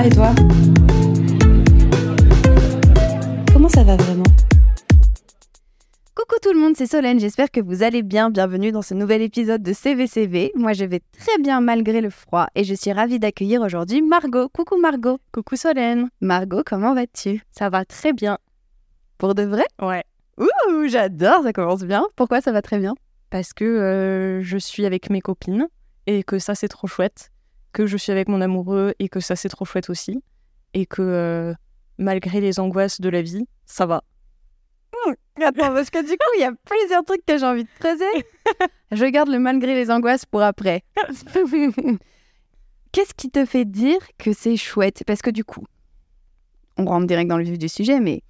va et toi Comment ça va vraiment Coucou tout le monde, c'est Solène, j'espère que vous allez bien. Bienvenue dans ce nouvel épisode de CVCV. Moi je vais très bien malgré le froid et je suis ravie d'accueillir aujourd'hui Margot. Coucou Margot. Coucou Solène. Margot, comment vas-tu? Ça va très bien. Pour de vrai? Ouais. Ouh, j'adore, ça commence bien. Pourquoi ça va très bien? Parce que euh, je suis avec mes copines et que ça c'est trop chouette. Que je suis avec mon amoureux et que ça c'est trop chouette aussi. Et que euh, malgré les angoisses de la vie, ça va. Attends, parce que du coup, il y a plusieurs trucs que j'ai envie de creuser. Je garde le malgré les angoisses pour après. Qu'est-ce qui te fait dire que c'est chouette? Parce que du coup, on rentre direct dans le vif du sujet, mais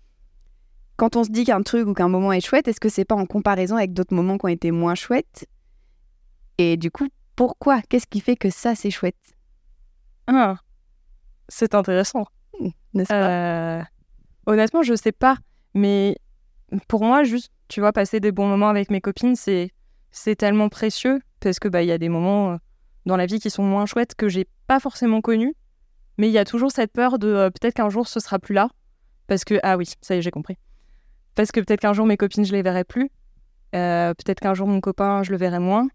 quand on se dit qu'un truc ou qu'un moment est chouette, est-ce que c'est pas en comparaison avec d'autres moments qui ont été moins chouettes? Et du coup, pourquoi? Qu'est-ce qui fait que ça, c'est chouette? Ah, c'est intéressant. N'est-ce pas? Euh, honnêtement, je sais pas. Mais pour moi, juste, tu vois, passer des bons moments avec mes copines, c'est c'est tellement précieux parce que bah y a des moments euh, dans la vie qui sont moins chouettes que j'ai pas forcément connus. Mais il y a toujours cette peur de euh, peut-être qu'un jour ce sera plus là parce que ah oui, ça y est, j'ai compris. Parce que peut-être qu'un jour mes copines je les verrai plus. Euh, peut-être qu'un jour mon copain je le verrai moins.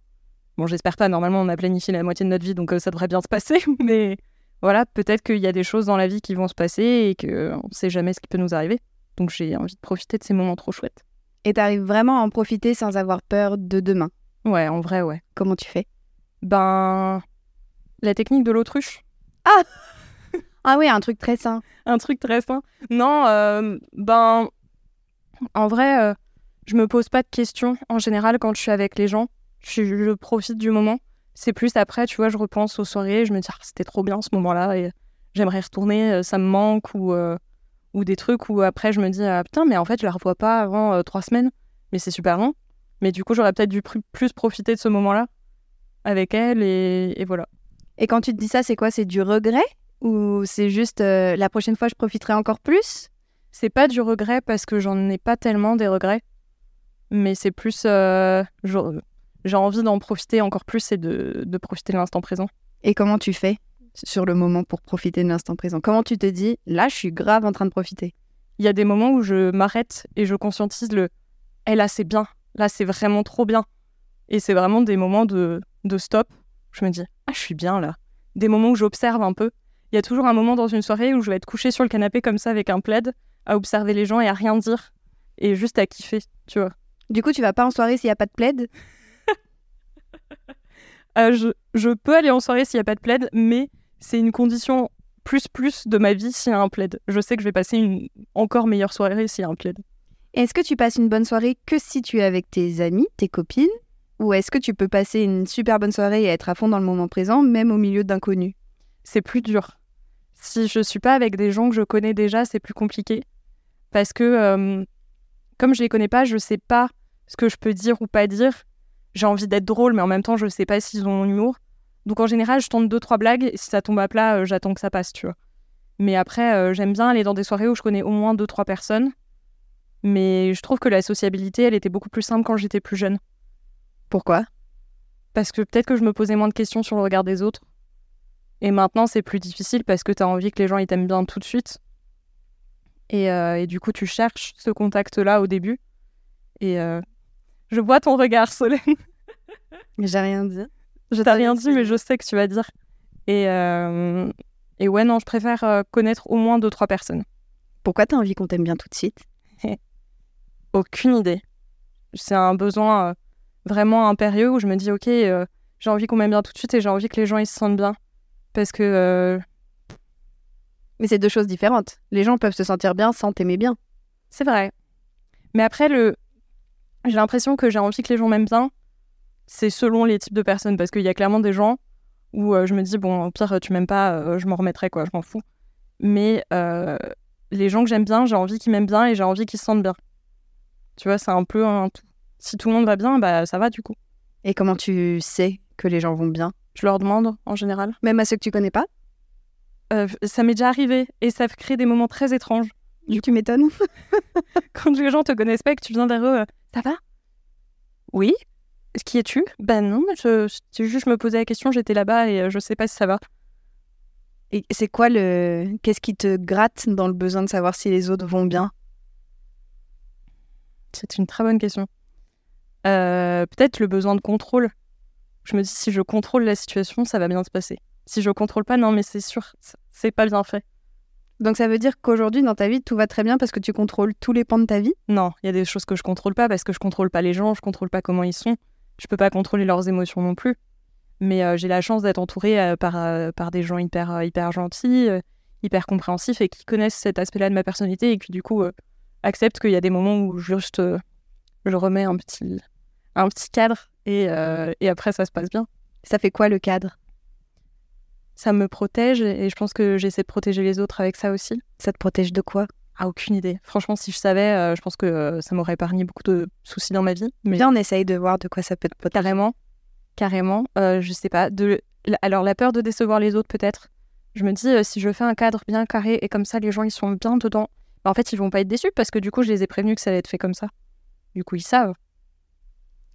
Bon, j'espère pas. Normalement, on a planifié la moitié de notre vie, donc euh, ça devrait bien se passer. Mais voilà, peut-être qu'il y a des choses dans la vie qui vont se passer et qu'on ne sait jamais ce qui peut nous arriver. Donc j'ai envie de profiter de ces moments trop chouettes. Et t'arrives vraiment à en profiter sans avoir peur de demain? Ouais, en vrai, ouais. Comment tu fais? Ben, la technique de l'autruche. Ah oui, un truc très sain. Un truc très fin. Non, euh, ben, en vrai, euh, je me pose pas de questions en général quand je suis avec les gens. Je, je profite du moment. C'est plus après, tu vois, je repense aux soirées, je me dis, Ah, c'était trop bien ce moment-là et j'aimerais retourner, euh, ça me manque ou, euh, ou des trucs où après je me dis, ah, putain, mais en fait, je la revois pas avant euh, trois semaines, mais c'est super long. Mais du coup, j'aurais peut-être dû plus profiter de ce moment-là avec elle et, et voilà. Et quand tu te dis ça, c'est quoi? C'est du regret? Ou c'est juste euh, la prochaine fois, je profiterai encore plus? C'est pas du regret parce que j'en ai pas tellement des regrets, mais c'est plus. euh, je- j'ai envie d'en profiter encore plus et de, de profiter de l'instant présent. Et comment tu fais sur le moment pour profiter de l'instant présent? Comment tu te dis, là, je suis grave en train de profiter? Il y a des moments où je m'arrête et je conscientise le Eh là, c'est bien, là, c'est vraiment trop bien. Et c'est vraiment des moments de, de stop. Je me dis Ah, je suis bien là. Des moments où j'observe un peu. Il y a toujours un moment dans une soirée où je vais être couchée sur le canapé comme ça avec un plaid, à observer les gens et à rien dire. Et juste à kiffer, tu vois. Du coup, tu vas pas en soirée s'il n'y a pas de plaid? Euh, je, je peux aller en soirée s'il n'y a pas de plaid, mais c'est une condition plus plus de ma vie s'il y a un plaid. Je sais que je vais passer une encore meilleure soirée s'il y a un plaid. Est-ce que tu passes une bonne soirée que si tu es avec tes amis, tes copines Ou est-ce que tu peux passer une super bonne soirée et être à fond dans le moment présent, même au milieu d'inconnus? C'est plus dur. Si je suis pas avec des gens que je connais déjà, c'est plus compliqué. Parce que euh, comme je les connais pas, je sais pas ce que je peux dire ou pas dire. J'ai envie d'être drôle, mais en même temps, je sais pas s'ils ont mon humour. Donc en général, je tente deux, trois blagues, et si ça tombe à plat, euh, j'attends que ça passe, tu vois. Mais après, euh, j'aime bien aller dans des soirées où je connais au moins deux, trois personnes. Mais je trouve que la sociabilité, elle était beaucoup plus simple quand j'étais plus jeune. Pourquoi? Parce que peut-être que je me posais moins de questions sur le regard des autres. Et maintenant, c'est plus difficile parce que tu as envie que les gens ils t'aiment bien tout de suite. Et, euh, et du coup, tu cherches ce contact-là au début. Et je vois ton regard, Solène. J'ai rien dit. Je t'ai rien dit, mais je sais que tu vas dire. Et, euh, et ouais, non, je préfère euh, connaître au moins deux, trois personnes. Pourquoi t'as envie qu'on t'aime bien tout de suite? Aucune idée. C'est un besoin euh, vraiment impérieux où je me dis, ok, euh, j'ai envie qu'on m'aime bien tout de suite et j'ai envie que les gens ils se sentent bien. Parce que Mais c'est deux choses différentes. Les gens peuvent se sentir bien sans t'aimer bien. C'est vrai. Mais après, le... j'ai l'impression que j'ai envie que les gens m'aiment bien. C'est selon les types de personnes. Parce qu'il y a clairement des gens où euh, je me dis, bon, au pire, tu m'aimes pas, euh, je m'en remettrai, quoi, je m'en fous. Mais euh, les gens que j'aime bien, j'ai envie qu'ils m'aiment bien et j'ai envie qu'ils se sentent bien. Tu vois, c'est un peu un tout. Si tout le monde va bien, bah ça va du coup. Et comment tu sais que les gens vont bien? Je leur demande en général. Même à ceux que tu connais pas? Ça m'est déjà arrivé et ça crée des moments très étranges. Tu m'étonnes. Quand les gens te connaissent pas et que tu viens vers eux, ça va? Oui Qui es-tu? Ben non, je, c'est juste je me posais la question, j'étais là-bas et euh, je sais pas si ça va. Et c'est quoi le. Qu'est-ce qui te gratte dans le besoin de savoir si les autres vont bien? C'est une très bonne question. Euh, Peut-être le besoin de contrôle. Je me dis, si je contrôle la situation, ça va bien se passer. Si je contrôle pas, non, mais c'est sûr, c'est pas bien fait. Donc ça veut dire qu'aujourd'hui, dans ta vie, tout va très bien parce que tu contrôles tous les pans de ta vie? Non, il y a des choses que je contrôle pas parce que je contrôle pas les gens, je contrôle pas comment ils sont. Je peux pas contrôler leurs émotions non plus. Mais euh, j'ai la chance d'être entourée euh, par, euh, par des gens hyper, hyper gentils, hyper compréhensifs et qui connaissent cet aspect-là de ma personnalité et qui du coup acceptent qu'il y a des moments où juste je remets un petit, un petit cadre et, et après ça se passe bien. Ça fait quoi le cadre? Ça me protège et je pense que j'essaie de protéger les autres avec ça aussi. Ça te protège de quoi? Ah, aucune idée. Franchement, si je savais, euh, je pense que euh, ça m'aurait épargné beaucoup de soucis dans ma vie. Mais Viens, on essaye de voir de quoi ça peut te protéger. carrément, carrément, euh, je sais pas. De... Alors, la peur de décevoir les autres, peut-être. Je me dis, euh, si je fais un cadre bien carré et comme ça, les gens, ils sont bien dedans, bah, en fait, ils vont pas être déçus parce que du coup, je les ai prévenus que ça allait être fait comme ça. Du coup, ils savent.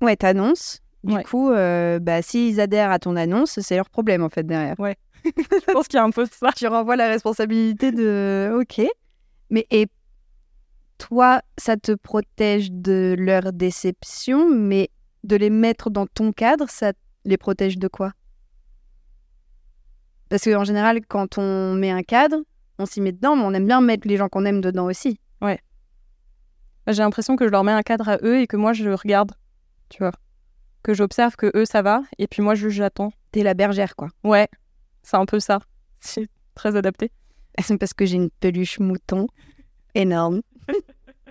Ouais, t'annonces. Du Ouais. coup, bah, s'ils adhèrent à ton annonce, c'est leur problème en fait derrière. je pense qu'il y a un peu de ça. tu renvoies la responsabilité de OK. Mais et toi, ça te protège de leur déception, mais de les mettre dans ton cadre, ça les protège de quoi? Parce qu'en général, quand on met un cadre, on s'y met dedans, mais on aime bien mettre les gens qu'on aime dedans aussi. J'ai l'impression que je leur mets un cadre à eux et que moi, je regarde, tu vois. Que j'observe que eux, ça va, et puis moi, juste j'attends. T'es la bergère, quoi. Ouais, c'est un peu ça. C'est très adapté. C'est parce que j'ai une peluche mouton énorme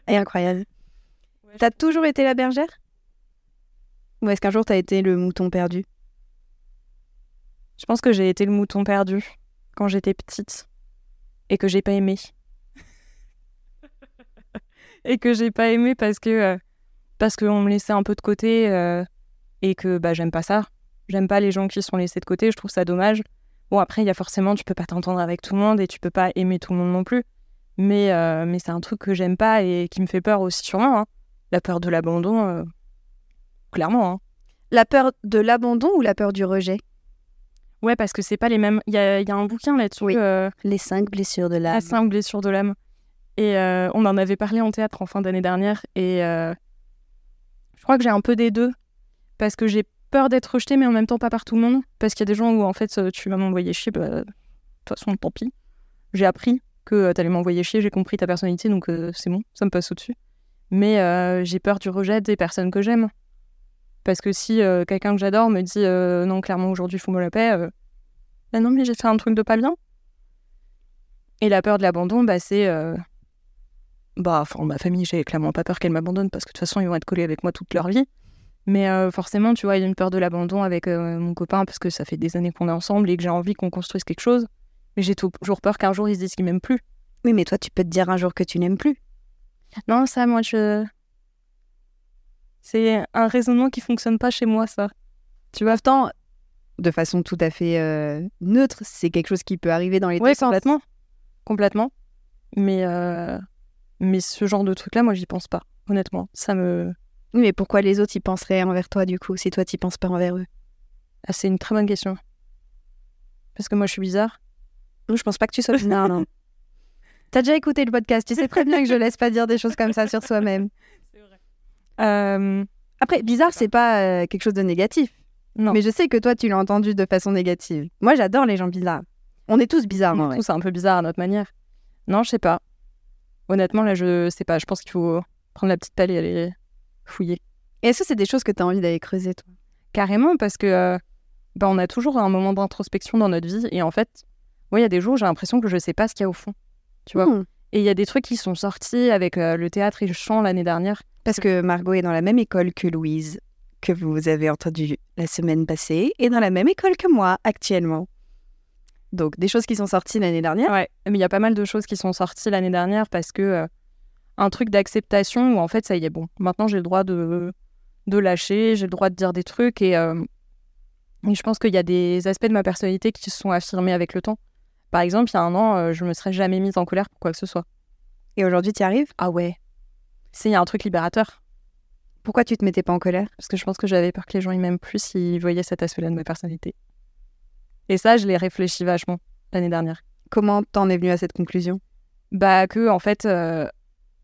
et incroyable. T'as toujours été la bergère? Ou est-ce qu'un jour t'as été le mouton perdu? Je pense que j'ai été le mouton perdu quand j'étais petite et que j'ai pas aimé. et que j'ai pas aimé parce que euh, parce qu'on me laissait un peu de côté euh, et que bah j'aime pas ça. J'aime pas les gens qui sont laissés de côté, je trouve ça dommage. Bon après il y a forcément tu peux pas t'entendre avec tout le monde et tu peux pas aimer tout le monde non plus. Mais euh, mais c'est un truc que j'aime pas et qui me fait peur aussi sûrement hein. La peur de l'abandon euh, clairement hein. La peur de l'abandon ou la peur du rejet? Ouais parce que c'est pas les mêmes. Il y a, il y a un bouquin là-dessus Oui. euh, Les cinq blessures de La l'âme. cinq blessures de l'âme. Et euh, on en avait parlé en théâtre en fin d'année dernière. Et euh, je crois que j'ai un peu des deux. Parce que j'ai peur d'être rejetée, mais en même temps pas par tout le monde. Parce qu'il y a des gens où en fait euh, tu vas m'envoyer chier. bah, de toute façon, tant pis. J'ai appris que euh, t'allais m'envoyer chier. J'ai compris ta personnalité, donc euh, c'est bon, ça me passe au-dessus. Mais j'ai peur du rejet des personnes que j'aime. Parce que si quelqu'un que j'adore me dit non, clairement aujourd'hui, me la paix. bah non, mais j'ai fait un truc de pas bien. Et la peur de l'abandon, bah, c'est. Bah, enfin, ma famille, j'ai clairement pas peur qu'elle m'abandonne parce que de toute façon, ils vont être collés avec moi toute leur vie. Mais euh, forcément, tu vois, il y a une peur de l'abandon avec euh, mon copain parce que ça fait des années qu'on est ensemble et que j'ai envie qu'on construise quelque chose. Mais j'ai toujours peur qu'un jour, ils se disent qu'ils m'aiment plus. Oui, mais toi, tu peux te dire un jour que tu n'aimes plus. Non, ça, moi, je. C'est un raisonnement qui fonctionne pas chez moi, ça. Tu vois, pourtant, de façon tout à fait euh, neutre, c'est quelque chose qui peut arriver dans les Ouais, deux sens. complètement. Complètement. Mais, mais ce genre de truc-là, moi, j'y pense pas, honnêtement. Ça me. Oui, mais pourquoi les autres y penseraient envers toi, du coup, si toi, tu penses pas envers eux? Ah, c'est une très bonne question. Parce que moi, je suis bizarre. Non, je pense pas que tu sois bizarre, non. T'as déjà écouté le podcast, tu sais très bien que je laisse pas dire des choses comme ça sur soi-même. Euh, Après, bizarre, c'est pas euh, quelque chose de négatif. non. Mais je sais que toi, tu l'as entendu de façon négative. Moi, j'adore les gens bizarres. On est tous bizarres, On vrai. trouve ça un peu bizarre à notre manière. Non, je sais pas. Honnêtement, là, je sais pas. Je pense qu'il faut prendre la petite pelle et aller fouiller. Et est-ce que c'est des choses que tu as envie d'aller creuser, toi? Carrément, parce que euh, bah, on a toujours un moment d'introspection dans notre vie. Et en fait, moi, il y a des jours où j'ai l'impression que je sais pas ce qu'il y a au fond. Tu vois? Hmm. Et il y a des trucs qui sont sortis avec euh, le théâtre et le chant l'année dernière. Parce que Margot est dans la même école que Louise, que vous avez entendu la semaine passée, et dans la même école que moi actuellement. Donc, des choses qui sont sorties l'année dernière. Ouais, mais il y a pas mal de choses qui sont sorties l'année dernière parce que euh, un truc d'acceptation où en fait ça y est bon, maintenant j'ai le droit de de lâcher, j'ai le droit de dire des trucs et, euh, et je pense qu'il y a des aspects de ma personnalité qui se sont affirmés avec le temps. Par exemple, il y a un an, euh, je me serais jamais mise en colère pour quoi que ce soit. Et aujourd'hui, tu y arrives? Ah ouais. C'est il y a un truc libérateur Pourquoi tu te mettais pas en colère? Parce que je pense que j'avais peur que les gens ils m'aiment plus s'ils voyaient cet aspect-là de ma personnalité. Et ça, je l'ai réfléchi vachement. l'année dernière. Comment t'en es venu à cette conclusion? Bah que en fait, euh,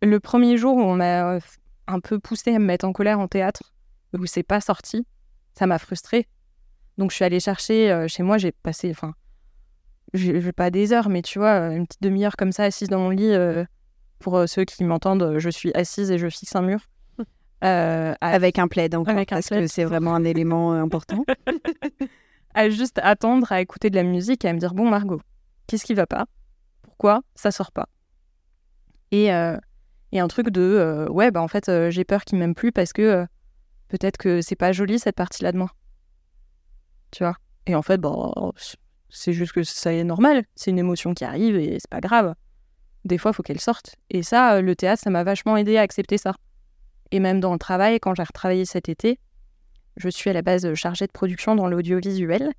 le premier jour où on m'a euh, un peu poussé à me mettre en colère en théâtre, où c'est pas sorti, ça m'a frustrée. Donc je suis allée chercher euh, chez moi, j'ai passé, enfin, j'ai pas des heures, mais tu vois, euh, une petite demi-heure comme ça assise dans mon lit. euh, pour ceux qui m'entendent, je suis assise et je fixe un mur. Euh, à Avec un plaid encore, Avec un parce plaid. que c'est vraiment un élément important. à juste attendre à écouter de la musique et à me dire bon Margot, qu'est-ce qui va pas? Pourquoi ça sort pas? Et et un truc de euh, ouais bah en fait euh, j'ai peur qu'il m'aime plus parce que euh, peut-être que c'est pas joli cette partie-là de moi. Tu vois? Et en fait bon c'est juste que ça est normal, c'est une émotion qui arrive et c'est pas grave. Des fois faut qu'elle sorte et ça le théâtre ça m'a vachement aidé à accepter ça. Et même dans le travail quand j'ai retravaillé cet été, je suis à la base chargée de production dans l'audiovisuel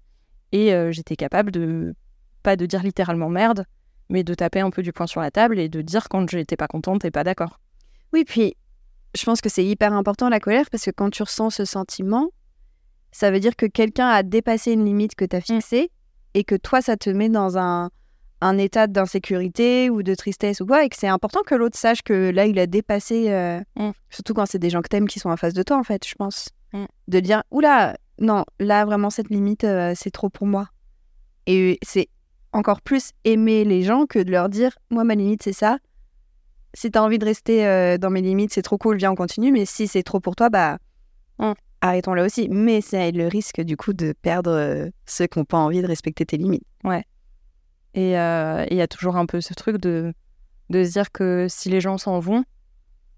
et j'étais capable de, pas de dire littéralement merde, mais de taper un peu du poing sur la table et de dire quand j'étais pas contente et pas d'accord. Oui, puis je pense que c'est hyper important la colère parce que quand tu ressens ce sentiment, ça veut dire que quelqu'un a dépassé une limite que tu as fixée et que toi, ça te met dans un, un état d'insécurité ou de tristesse ou quoi, et que c'est important que l'autre sache que là, il a dépassé, euh, Mm. surtout quand c'est des gens que t'aimes qui sont en face de toi, en fait, je pense. Mm. De dire, oula, non, là, vraiment, cette limite, euh, c'est trop pour moi. Et c'est encore plus aimer les gens que de leur dire, moi, ma limite, c'est ça. Si t'as envie de rester euh, dans mes limites, c'est trop cool, viens, on continue. Mais si c'est trop pour toi, bah, Mm. arrêtons là aussi. Mais c'est le risque, du coup, de perdre euh, ceux qui n'ont pas envie de respecter tes limites. Et euh, et il y a toujours un peu ce truc de, de se dire que si les gens s'en vont,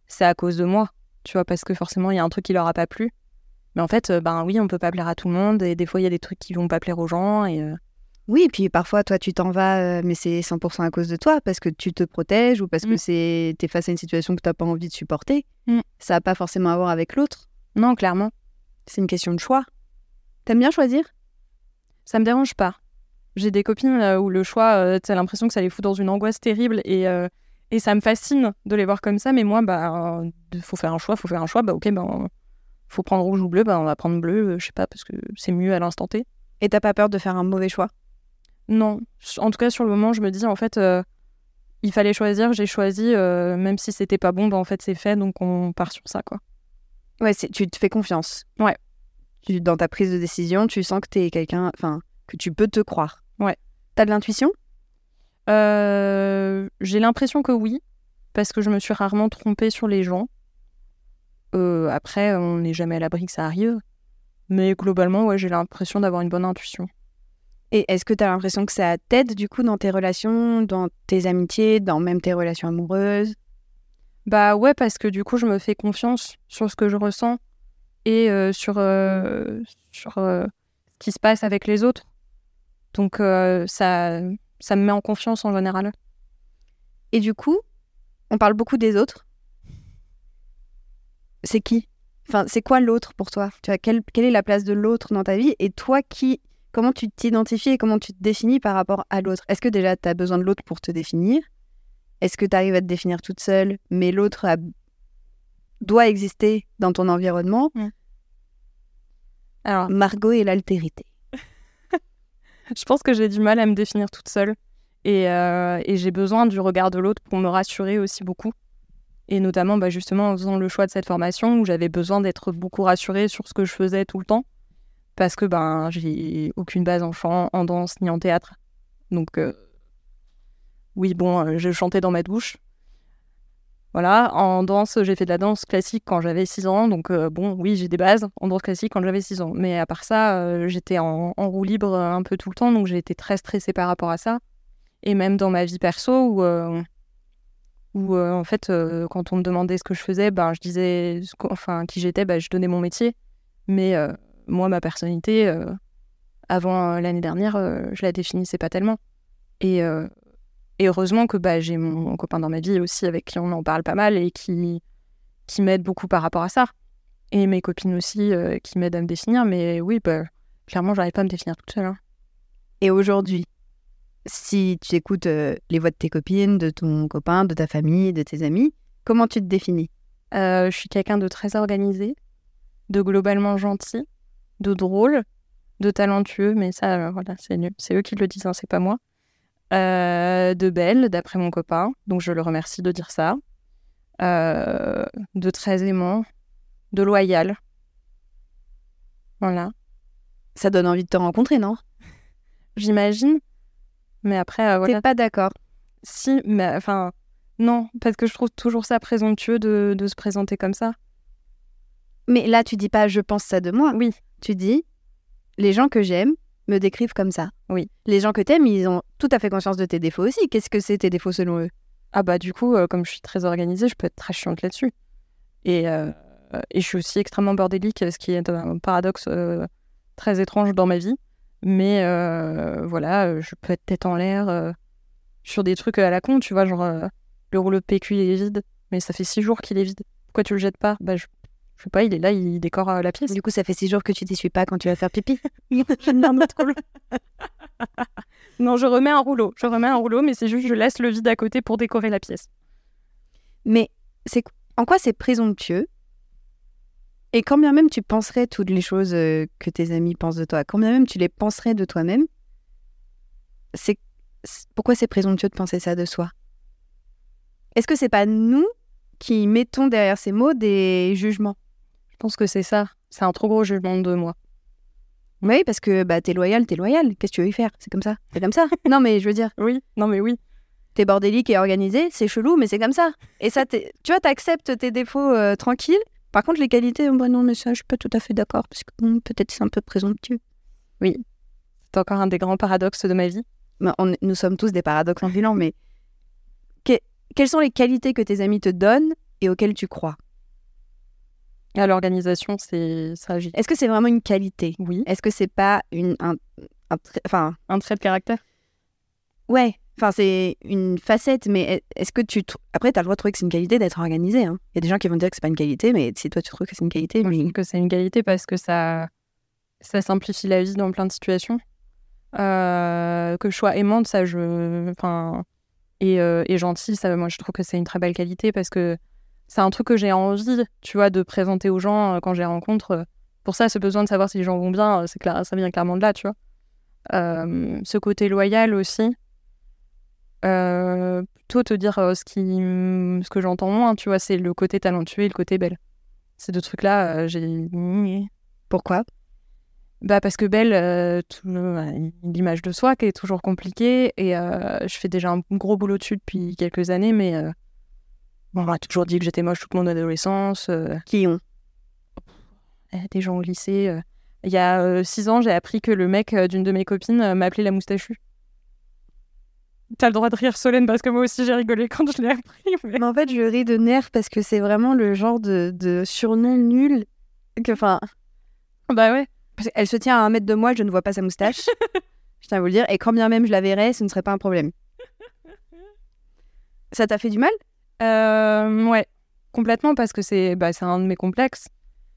c'est à cause de moi, tu vois, parce que forcément il y a un truc qui leur a pas plu. Mais en fait, ben oui, on peut pas plaire à tout le monde et des fois il y a des trucs qui vont pas plaire aux gens et Oui, et puis parfois, toi, tu t'en vas, euh, mais c'est 100% à cause de toi, parce que tu te protèges ou parce que Mm. c'est t'es face à une situation que t'as pas envie de supporter. Mm. Ça n'a pas forcément à voir avec l'autre. non, clairement, C'est une question de choix. T'aimes bien choisir? Ça me dérange pas. J'ai des copines euh, où le choix, euh, t'as l'impression que ça les fout dans une angoisse terrible et, euh, et ça me fascine de les voir comme ça. Mais moi, bah, euh, faut faire un choix, faut faire un choix. Bah, ok, ben, faut prendre rouge ou bleu, bah, on va prendre bleu, je sais pas, parce que c'est mieux à l'instant T. Et t'as pas peur de faire un mauvais choix? Non, en tout cas, sur le moment, je me dis, en fait, euh, il fallait choisir, j'ai choisi, euh, même si c'était pas bon, bah, en fait, c'est fait, donc on part sur ça, quoi. Ouais, tu te fais confiance. Ouais. Tu, dans ta prise de décision, tu sens que t'es quelqu'un, enfin, que tu peux te croire. Ouais. T'as de l'intuition? Euh, j'ai l'impression que oui, parce que je me suis rarement trompée sur les gens. Après, on n'est jamais à l'abri que ça arrive. Mais globalement, ouais, j'ai l'impression d'avoir une bonne intuition. Et est-ce que t'as l'impression que ça t'aide, du coup, dans tes relations, dans tes amitiés, dans même tes relations amoureuses? Bah ouais, parce que du coup, je me fais confiance sur ce que je ressens et euh, sur, euh, sur euh, ce qui se passe avec les autres. Donc ça, ça me met en confiance en général. Et du coup, on parle beaucoup des autres. C'est qui? Enfin, c'est quoi l'autre pour toi? Tu vois, quelle, quelle est la place de l'autre dans ta vie? Et toi, qui Comment tu t'identifies et comment tu te définis par rapport à l'autre? Est-ce que déjà tu as besoin de l'autre pour te définir? Est-ce que tu arrives à te définir toute seule, mais l'autre a- doit exister dans ton environnement? Alors, Margot et l'altérité. je pense que j'ai du mal à me définir toute seule. Et, euh, et j'ai besoin du regard de l'autre pour me rassurer aussi beaucoup. Et notamment, bah, justement, en faisant le choix de cette formation où j'avais besoin d'être beaucoup rassurée sur ce que je faisais tout le temps. Parce que ben, j'ai aucune base en chant, en danse, ni en théâtre. Donc, euh, oui, bon, euh, je chantais dans ma douche. Voilà, en danse, j'ai fait de la danse classique quand j'avais 6 ans. Donc, euh, bon, oui, j'ai des bases en danse classique quand j'avais 6 ans. Mais à part ça, j'étais en, roue libre un peu tout le temps. Donc, j'ai été très stressée par rapport à ça. Et même dans ma vie perso, où, où en fait, quand on me demandait ce que je faisais, ben, je disais enfin, qui j'étais, ben, je donnais mon métier. Mais moi, ma personnalité, euh, avant euh, l'année dernière, euh, je la définissais pas tellement. Et, et heureusement que bah, j'ai mon, mon copain dans ma vie aussi, avec qui on en parle pas mal et qui, qui m'aide beaucoup par rapport à ça. Et mes copines aussi, qui m'aident à me définir. Mais oui, bah, clairement, j'arrive pas à me définir toute seule. hein. Et aujourd'hui, si tu écoutes euh, les voix de tes copines, de ton copain, de ta famille, de tes amis, comment tu te définis? Euh, je suis quelqu'un de très organisé, de globalement gentil, de drôle, de talentueux, mais ça, euh, voilà, c'est eux qui le disent, hein, c'est pas moi. Euh, de belle, d'après mon copain, donc je le remercie de dire ça. Euh, de très aimant, de loyal. Voilà. Ça donne envie de te rencontrer, non? J'imagine. Mais après, euh, voilà. T'es pas d'accord Si, mais enfin, non, parce que je trouve toujours ça présomptueux de, de se présenter comme ça. Mais là, tu dis pas je pense ça de moi. Oui. Tu dis les gens que j'aime me décrivent comme ça. Oui. Les gens que t'aimes, ils ont tout à fait conscience de tes défauts aussi. Qu'est-ce que c'est tes défauts selon eux? Ah bah du coup, euh, comme je suis très organisée, je peux être très chiante là-dessus. Et, euh, et je suis aussi extrêmement bordélique, ce qui est un paradoxe euh, très étrange dans ma vie. Mais voilà, je peux être tête en l'air sur des trucs à la con, tu vois, genre le rouleau de PQ il est vide, mais ça fait six jours qu'il est vide. Pourquoi tu le jettes pas? Bah je, je sais pas, il est là, il décore euh, la pièce. Du coup, ça fait six jours que tu t'essuies pas quand tu vas faire pipi. non, je remets un rouleau. Je remets un rouleau, mais c'est juste je laisse le vide à côté pour décorer la pièce. Mais c'est en quoi c'est présomptueux? Et quand bien même tu penserais toutes les choses euh, que tes amis pensent de toi, quand bien même tu les penserais de toi-même, c'est pourquoi c'est présomptueux de penser ça de soi? Est-ce que c'est pas nous qui mettons derrière ces mots des jugements? Pense que c'est ça. C'est un trop gros jugement de moi. Oui, parce que bah t'es loyal, t'es loyal. Qu'est-ce que tu veux y faire? C'est comme ça. C'est comme ça. non, mais je veux dire, Oui, non mais oui. t'es bordélique et organisé, c'est chelou, mais c'est comme ça. Et ça, tu vois, t'acceptes tes défauts euh, tranquille. Par contre, les qualités, bah non, mais ça, je suis pas tout à fait d'accord, parce que peut-être c'est un peu présomptueux. C'est encore un des grands paradoxes de ma vie. On- nous sommes tous des paradoxes ambulants, mais que- quelles sont les qualités que tes amis te donnent et auxquelles tu crois? À l'organisation, c'est ça agit. Est-ce que c'est vraiment une qualité? Oui. Est-ce que c'est pas une, un, un trait- enfin, Un trait de caractère? ouais, enfin c'est une facette, mais est- est-ce que tu, après t'as le droit de trouver que c'est une qualité d'être organisé. hein. Il y a des gens qui vont dire que c'est pas une qualité, mais si toi tu trouves que c'est une qualité, je mais- trouve que c'est une qualité parce que ça, ça simplifie la vie dans plein de situations. Euh, que je sois aimante, ça, je. Enfin. Et, euh, et gentille, ça, moi, je trouve que c'est une très belle qualité parce que c'est un truc que j'ai envie, tu vois, de présenter aux gens euh, quand je les rencontre. Euh, Pour ça, ce besoin de savoir si les gens vont bien, euh, c'est clair, ça vient clairement de là, tu vois. Ce côté loyal aussi. Plutôt te dire ce, qui, ce que j'entends moins, tu vois, c'est le côté talentueux et le côté belle. Ces deux trucs-là, j'ai. pourquoi? Bah parce que Belle, l'image de soi qui est toujours compliquée et je fais déjà un gros boulot dessus depuis quelques années, mais on m'a toujours dit que j'étais moche toute mon adolescence. euh, Qui ont eh, des gens au lycée. euh. Il y a euh, six ans, j'ai appris que le mec d'une de mes copines m'appelait la moustachue. T'as le droit de rire, Solène, parce que moi aussi j'ai rigolé quand je l'ai appris. mais- Mais en fait, je ris de nerfs parce que c'est vraiment le genre de, de surnom nul que, enfin, Bah ouais. parce qu'elle se tient à un mètre de moi, je ne vois pas sa moustache. je tiens à vous le dire. Et quand bien même je la verrais, ce ne serait pas un problème. Ça t'a fait du mal? Euh, ouais, complètement, parce que c'est bah, c'est un de mes complexes.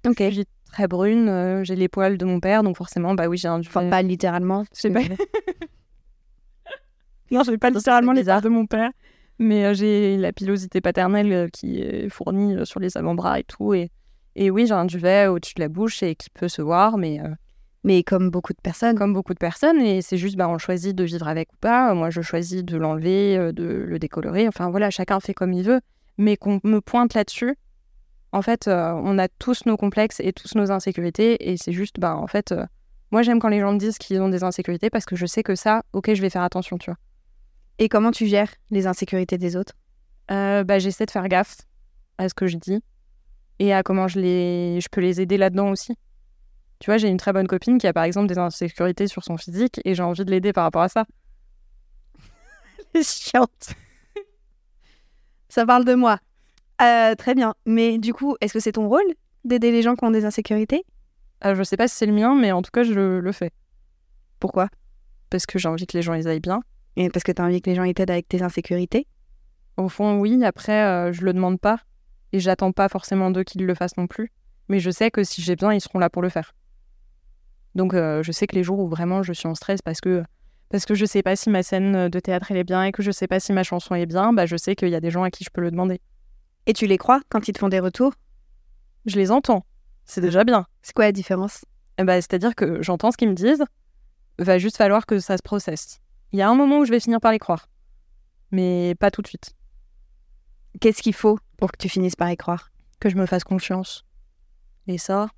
Ok. Je suis très brune, euh, j'ai les poils de mon père, donc forcément, bah oui, j'ai un Enfin, pas littéralement. Je sais pas. Non, je n'ai pas littéralement les arts de mon père, mais euh, j'ai la pilosité paternelle euh, qui est fournie sur les avant-bras et tout. Et, et oui, j'ai un duvet au-dessus de la bouche et qui peut se voir, mais Mais comme beaucoup de personnes. comme beaucoup de personnes. Et c'est juste, bah, on choisit de vivre avec ou pas. Moi, je choisis de l'enlever, euh, de le décolorer. Enfin voilà, chacun fait comme il veut. Mais qu'on me pointe là-dessus, en fait, euh, on a tous nos complexes et tous nos insécurités. Et c'est juste, bah, en fait, euh, moi, j'aime quand les gens me disent qu'ils ont des insécurités parce que je sais que ça, ok, je vais faire attention, tu vois. Et comment tu gères les insécurités des autres? Euh, bah, j'essaie de faire gaffe à ce que je dis et à comment je, les... je peux les aider là-dedans aussi. Tu vois, j'ai une très bonne copine qui a par exemple des insécurités sur son physique et j'ai envie de l'aider par rapport à ça. Chiante. Ça parle de moi. Euh, très bien. Mais du coup, est-ce que c'est ton rôle d'aider les gens qui ont des insécurités? Euh, je sais pas si c'est le mien, mais en tout cas, je le, le fais Pourquoi? Parce que j'ai envie que les gens ils aillent bien. Et parce que tu as envie que les gens ils t'aident avec tes insécurités? Au fond, oui. Après, euh, je le demande pas et j'attends pas forcément d'eux qu'ils le fassent non plus. Mais je sais que si j'ai besoin, ils seront là pour le faire. Donc, euh, je sais que les jours où vraiment je suis en stress parce que parce que je sais pas si ma scène de théâtre elle est bien et que je sais pas si ma chanson est bien, bah je sais qu'il y a des gens à qui je peux le demander. Et tu les crois quand ils te font des retours? Je les entends. C'est déjà bien. C'est quoi la différence? Eh bah, c'est-à-dire que j'entends ce qu'ils me disent. Va juste falloir que ça se processe. Il y a un moment où je vais finir par les croire. Mais pas tout de suite. Qu'est-ce qu'il faut pour que tu finisses par y croire? Que je me fasse confiance. Et ça.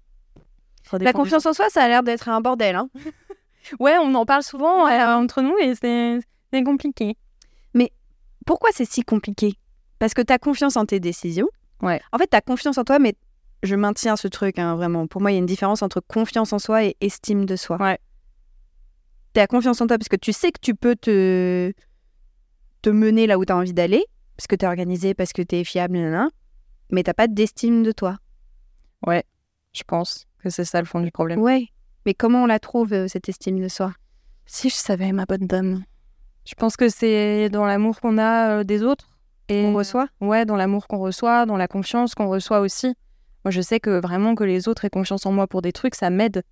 La confiance en soi, ça a l'air d'être un bordel. Hein Ouais, on en parle souvent euh, entre nous et c'est compliqué. Pourquoi c'est si compliqué? Parce que tu as confiance en tes décisions. Ouais. En fait, tu as confiance en toi, mais je maintiens ce truc, hein, vraiment. Pour moi, il y a une différence entre confiance en soi et estime de soi. Ouais. Tu as confiance en toi parce que tu sais que tu peux te, te mener là où tu as envie d'aller, parce que tu es organisé, parce que tu es fiable, nanana, mais tu pas d'estime de toi. Je pense que c'est ça le fond du problème. Ouais. Mais comment on la trouve, euh, cette estime de soi? Si je savais, ma bonne dame. Je pense que c'est dans l'amour qu'on a euh, des autres. Et On reçoit? Ouais, dans l'amour qu'on reçoit, dans la confiance qu'on reçoit aussi. Moi, je sais que vraiment que les autres aient confiance en moi pour des trucs, ça m'aide,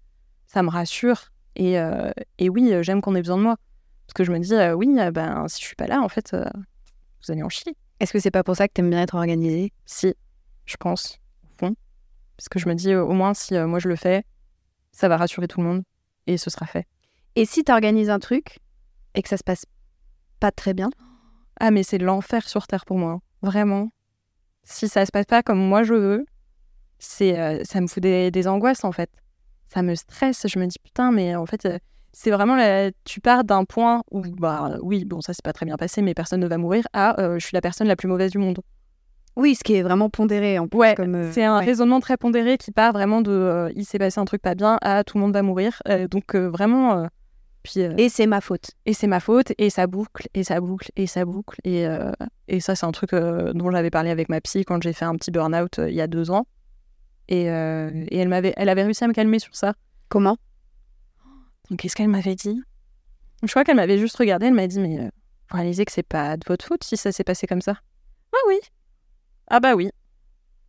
ça me rassure. Et, euh, et oui, j'aime qu'on ait besoin de moi. Parce que je me dis, euh, oui, ben, si je suis pas là, en fait, euh, vous allez en chier. Est-ce que c'est pas pour ça que t'aimes bien être organisé Si, je pense. Parce que je me dis, euh, au moins, si euh, moi je le fais, ça va rassurer tout le monde. Et ce sera fait. Et si tu organises un truc et que ça se passe pas très bien? Ah, mais c'est l'enfer sur Terre pour moi. hein. Vraiment. Si ça se passe pas comme moi je veux, c'est, euh, ça me fout des, des angoisses en fait. Ça me stresse. Je me dis putain, mais en fait, euh, c'est vraiment la- tu pars d'un point où bah oui, bon ça c'est pas très bien passé, mais personne ne va mourir. À euh, je suis la personne la plus mauvaise du monde. Oui, ce qui est vraiment pondéré en plus. Ouais, comme, euh, C'est un ouais. raisonnement très pondéré qui part vraiment de euh, il s'est passé un truc pas bien à tout le monde va mourir. Euh, donc vraiment. puis, Et c'est ma faute. et c'est ma faute, et ça boucle, et ça boucle, et ça boucle. Et, et ça, c'est un truc dont j'avais parlé avec ma psy quand j'ai fait un petit burn-out il y a deux ans. Et, et elle, m'avait, elle avait réussi à me calmer sur ça. Comment? Donc, qu'est-ce qu'elle m'avait dit? Je crois qu'elle m'avait juste regardé, elle m'a dit Mais vous réalisez que c'est pas de votre faute si ça s'est passé comme ça? Ah oui Ah bah oui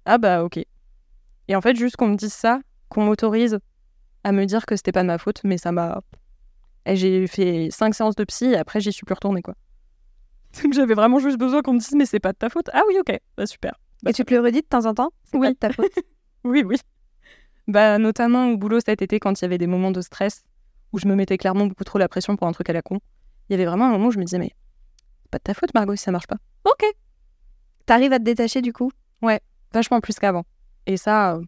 Ah bah ok. Et en fait, juste qu'on me dise ça, qu'on m'autorise à me dire que c'était pas de ma faute, mais ça m'a. J'ai fait cinq séances de psy et après j'y suis plus retournée quoi. Donc j'avais vraiment juste besoin qu'on me dise mais c'est pas de ta faute. Ah oui ok, bah super. Bah, Et tu te le redis de temps en temps? Oui. pas de ta faute? Oui oui. Bah notamment au boulot cet été quand il y avait des moments de stress où je me mettais clairement beaucoup trop la pression pour un truc à la con. Il y avait vraiment un moment où je me disais mais pas de ta faute Margot si ça marche pas. Ok. T'arrives à te détacher du coup? Vachement plus qu'avant. Et ça, euh,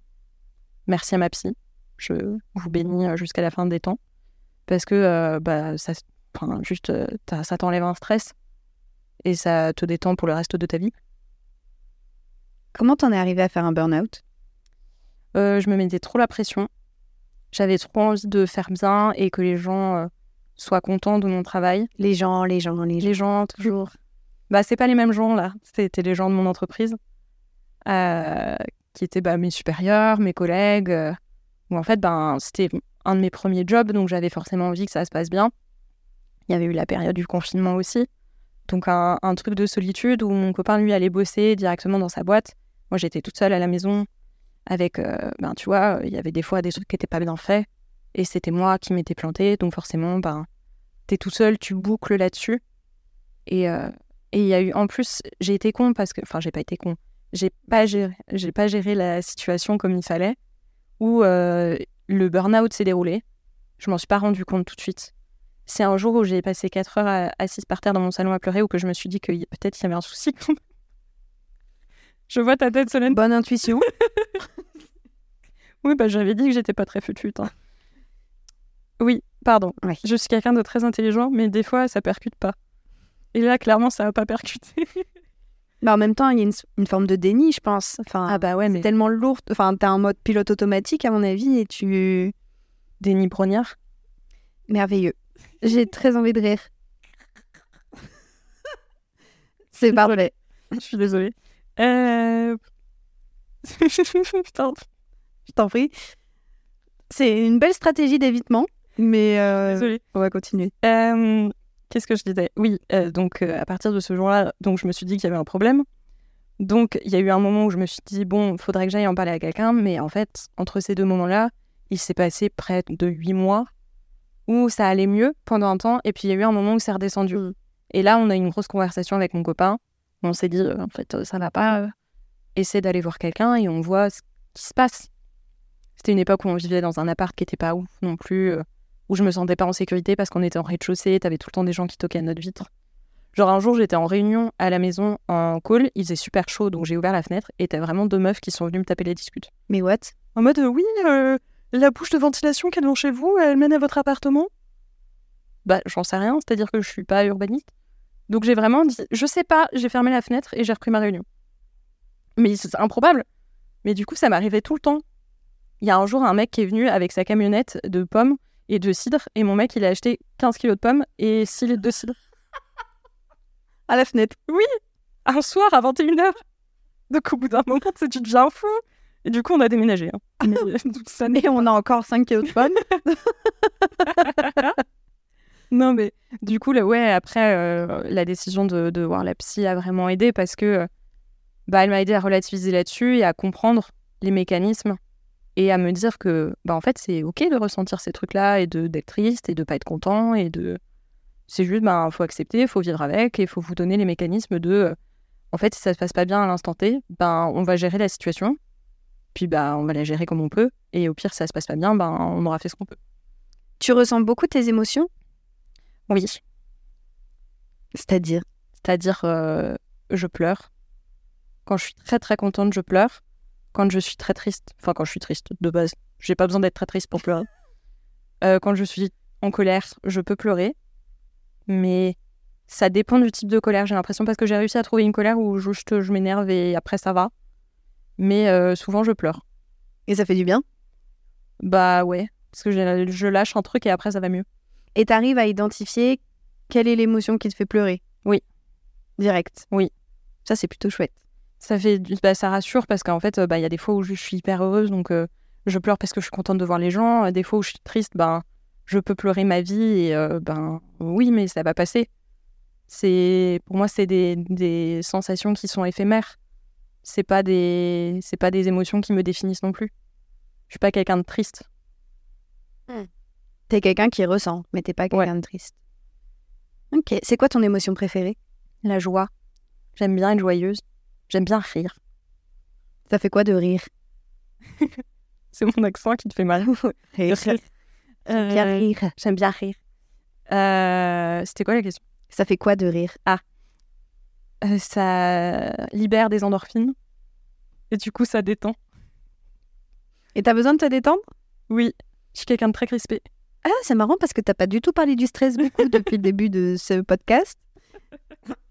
merci à ma psy. Je vous bénis euh, jusqu'à la fin des temps. Parce que euh, bah, ça, enfin, juste, ça t'enlève un stress et ça te détend pour le reste de ta vie. Comment t'en es arrivé à faire un burn-out? Euh, je me mettais trop la pression. J'avais trop envie de faire bien et que les gens soient contents de mon travail. Les gens, les gens, les gens. Les gens, toujours. Bah, c'est pas les mêmes gens là. C'était les gens de mon entreprise euh, qui étaient bah, mes supérieurs, mes collègues. euh, en fait, ben, c'était un de mes premiers jobs, donc j'avais forcément envie que ça se passe bien. Il y avait eu la période du confinement aussi. Donc un, truc de solitude où mon copain lui allait bosser directement dans sa boîte. Moi j'étais toute seule à la maison avec, euh, ben tu vois, il y avait des fois des trucs qui n'étaient pas bien faits et c'était moi qui m'étais plantée. Donc forcément, ben t'es tout seul, tu boucles là-dessus. Et et il y a eu, en plus, j'ai été con parce que, enfin j'ai pas été con, j'ai pas géré, j'ai pas géré la situation comme il fallait. Où euh, le burn-out s'est déroulé. Je m'en suis pas rendu compte tout de suite. C'est un jour où j'ai passé 4 heures à- assise par terre dans mon salon à pleurer ou que je me suis dit que y- peut-être il y avait un souci. je vois ta tête, Solène. Bonne intuition. Oui, bah j'avais dit que j'étais pas très futute. hein. Oui, pardon. Ouais. Je suis quelqu'un de très intelligent, mais des fois ça percute pas. Et là, clairement, ça a pas percuté. Mais en même temps, il y a une, une forme de déni, je pense. Enfin, ah bah ouais, c'est mais tellement lourd. Enfin, t'as un mode pilote automatique, à mon avis, et tu... Denis Brognard. Merveilleux. J'ai très envie de rire. C'est parfait. Je suis désolée. Euh... Je t'en prie. C'est une belle stratégie d'évitement, mais euh, Désolée. on va continuer. Euh, Qu'est-ce que je disais? Oui, euh, donc euh, à partir de ce jour-là, donc je me suis dit qu'il y avait un problème. Donc il y a eu un moment où je me suis dit bon, faudrait que j'aille en parler à quelqu'un, mais en fait, entre ces deux moments-là, il s'est passé près de huit mois où ça allait mieux pendant un temps, et puis il y a eu un moment où c'est redescendu. Mm. Et là, on a eu une grosse conversation avec mon copain. On s'est dit euh, en fait, ça va pas. essaie d'aller voir quelqu'un et on voit ce qui se passe. C'était une époque où on vivait dans un appart qui était pas ouf non plus. Où je me sentais pas en sécurité parce qu'on était en rez-de-chaussée, t'avais tout le temps des gens qui toquaient à notre vitre. Genre un jour, j'étais en réunion à la maison en call, il faisait super chaud, donc j'ai ouvert la fenêtre et t'as vraiment deux meufs qui sont venues me taper les discutes. Mais what? En mode, euh, oui, euh, la bouche de ventilation qu'elle est chez vous, elle mène à votre appartement? Bah, j'en sais rien, c'est-à-dire que je suis pas urbaniste. Donc j'ai vraiment dit, je sais pas, j'ai fermé la fenêtre et j'ai repris ma réunion. Mais c'est improbable. Mais du coup, ça m'arrivait tout le temps. Il y a un jour un mec qui est venu avec sa camionnette de pommes et de cidre, et mon mec, il a acheté 15 kilos de pommes et 6 litres de cidre. À la fenêtre. Oui, un soir à 21h. Donc au bout d'un moment, tu deviens fou. Et du coup, on a déménagé. hein. N'est Et on a encore 5 kilos de pommes. non, mais du coup, là, ouais, après, euh, la décision de, de voir la psy a vraiment aidé parce que euh, bah, elle m'a aidé à relativiser là-dessus et à comprendre les mécanismes et à me dire que, bah, en fait, c'est OK de ressentir ces trucs-là et de- d'être triste et de pas être content et de. C'est juste, bah, faut accepter, il faut vivre avec et il faut vous donner les mécanismes de. euh, en fait, si ça se passe pas bien à l'instant T, ben, on va gérer la situation. Puis, bah, on va la gérer comme on peut. Et au pire, si ça se passe pas bien, ben, on aura fait ce qu'on peut. tu ressens beaucoup tes émotions? Oui. C'est-à-dire? C'est-à-dire, euh, je pleure. Quand je suis très très contente, je pleure. Quand je suis très triste, enfin quand je suis triste de base, j'ai pas besoin d'être très triste pour pleurer. Euh, quand je suis en colère, je peux pleurer. Mais ça dépend du type de colère, j'ai l'impression, parce que j'ai réussi à trouver une colère où je, je, je m'énerve et après ça va. Mais euh, souvent je pleure. Et ça fait du bien? Bah ouais, parce que je lâche un truc et après ça va mieux. Et t'arrives à identifier quelle est l'émotion qui te fait pleurer? Oui. Direct? Oui. Ça, c'est plutôt chouette. Ça fait bah, ça rassure parce qu'en fait euh, bah il y a des fois où je suis hyper heureuse donc euh, je pleure parce que je suis contente de voir les gens. Des fois où je suis triste ben je peux pleurer ma vie et euh, ben oui mais ça va passer. C'est pour moi c'est des, des sensations qui sont éphémères. C'est pas des c'est pas des émotions qui me définissent non plus. Je suis pas quelqu'un de triste. T'es quelqu'un qui ressent, mais t'es pas quelqu'un de triste. Ok. C'est quoi ton émotion préférée? La joie. J'aime bien être joyeuse j'aime bien rire Ça fait quoi de rire? C'est mon accent qui te fait mal Rire. Euh, Bien rire. j'aime bien rire Euh, c'était quoi la question? Ça fait quoi de rire? Euh, ça libère des endorphines. Et du coup, ça détend. Et t'as besoin de te détendre? Oui, je suis quelqu'un de très crispé. Ah, c'est marrant parce que t'as pas du tout parlé du stress beaucoup depuis le début de ce podcast.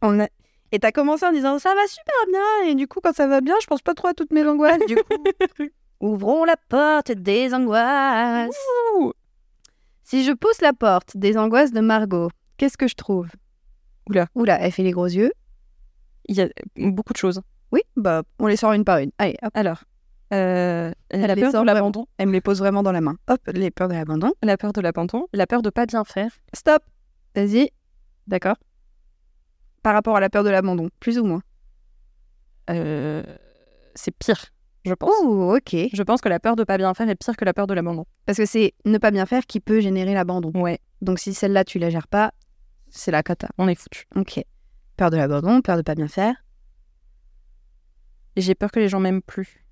On a... Et t'as commencé en disant ça va super bien et du coup quand ça va bien je pense pas trop à toutes mes angoisses du coup ouvrons la porte des angoisses. Ouh. Si je pousse la porte des angoisses de Margot, qu'est-ce que je trouve? Oula. Oula, elle fait les gros yeux. Il y a beaucoup de choses. Oui, bah on les sort une par une. Allez, hop. Alors, euh, la les peur de l'abandon, Elle me les pose vraiment dans la main. Hop, les peurs de l'abandon. la peur de l'abandon, la peur de pas bien faire. Stop. Vas-y. D'accord. Par rapport à la peur de l'abandon, plus ou moins. Euh, c'est pire, je pense. Oh, ok. Je pense que la peur de pas bien faire est pire que la peur de l'abandon. Parce que c'est ne pas bien faire qui peut générer l'abandon. Ouais, Donc si celle-là tu la gères pas, c'est la cata. on est foutu. Ok. Peur de l'abandon, peur de pas bien faire. J'ai peur que les gens m'aiment plus.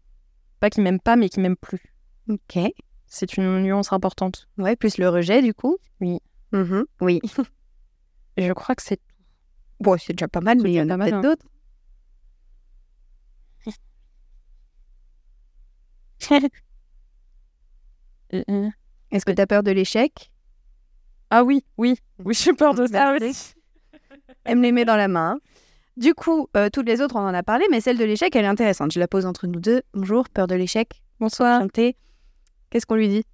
Pas qu'ils m'aiment pas, mais qu'ils m'aiment plus. Ok. C'est une nuance importante. Ouais, plus le rejet du coup. Oui. Mhm. Oui. Je crois que c'est Bon, c'est déjà pas mal, mais il y en a peut-être hein. d'autres. Euh, euh. Est-ce que tu as peur de l'échec? Ah oui, oui, oui, j'ai peur de ça aussi. Elle me les met dans la main. Du coup, euh, toutes les autres, on en a parlé, mais celle de l'échec, elle est intéressante. Je la pose entre nous deux. Bonjour, peur de l'échec. Bonsoir. Qu'est-ce qu'on lui dit?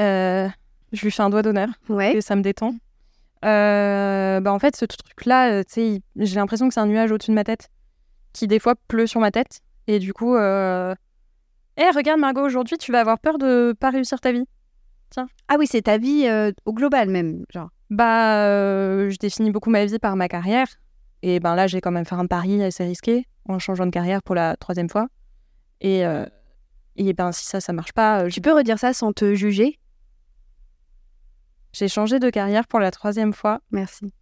Euh, je lui fais un doigt d'honneur Ouais. et ça me détend. Euh, bah en fait, ce truc-là, euh, j'ai l'impression que c'est un nuage au-dessus de ma tête qui des fois pleut sur ma tête et du coup, euh... Eh, regarde Margot, aujourd'hui, tu vas avoir peur de pas réussir ta vie. Ah oui, c'est ta vie euh, au global même, genre. Bah, euh, je définis beaucoup ma vie par ma carrière. Et ben là, j'ai quand même fait un pari assez risqué en changeant de carrière pour la troisième fois. Et, et ben si ça, ça marche pas, Tu peux redire ça sans te juger? J'ai changé de carrière pour la troisième fois. Merci.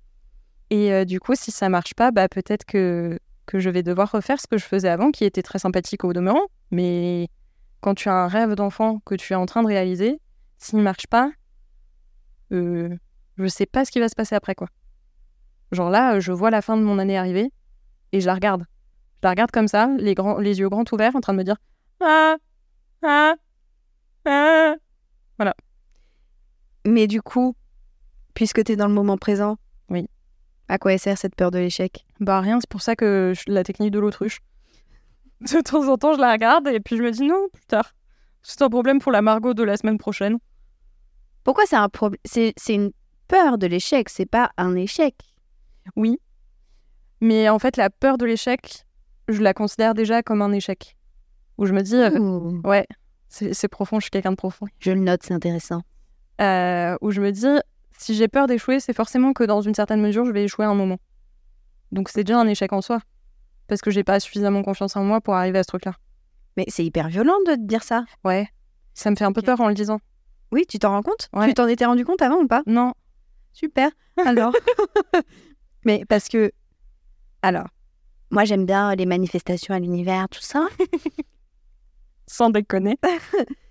Et euh, du coup, si ça marche pas, bah peut-être que, que je vais devoir refaire ce que je faisais avant, qui était très sympathique au demeurant. Mais quand tu as un rêve d'enfant que tu es en train de réaliser, s'il ne marche pas, euh, je sais pas ce qui va se passer après, quoi. Genre là, je vois la fin de mon année arriver et je la regarde. Je la regarde comme ça, les, grands, les yeux grands ouverts, en train de me dire Ah, ah, ah. Mais du coup, puisque tu es dans le moment présent, Oui. à quoi elle sert cette peur de l'échec? Bah rien, c'est pour ça que je- la technique de l'autruche. De temps en temps, je la regarde et puis je me dis non, plus tard. C'est un problème pour la Margot de la semaine prochaine. Pourquoi c'est un problème c'est, une peur de l'échec, c'est pas un échec? Oui. Mais en fait, la peur de l'échec, je la considère déjà comme un échec. Où je me dis, euh, ouais, c'est profond, je suis quelqu'un de profond. je le note, c'est intéressant. Euh, où je me dis, si j'ai peur d'échouer, c'est forcément que dans une certaine mesure, je vais échouer à un moment. Donc c'est déjà un échec en soi. Parce que j'ai pas suffisamment confiance en moi pour arriver à ce truc-là. Mais c'est hyper violent de te dire ça. Ouais. Ça me fait un peu peur en le disant. Oui, tu t'en rends compte? Ouais. Tu t'en étais rendu compte avant ou pas? Non. Super. Alors Mais parce que alors moi j'aime bien les manifestations à l'univers, tout ça. Sans déconner.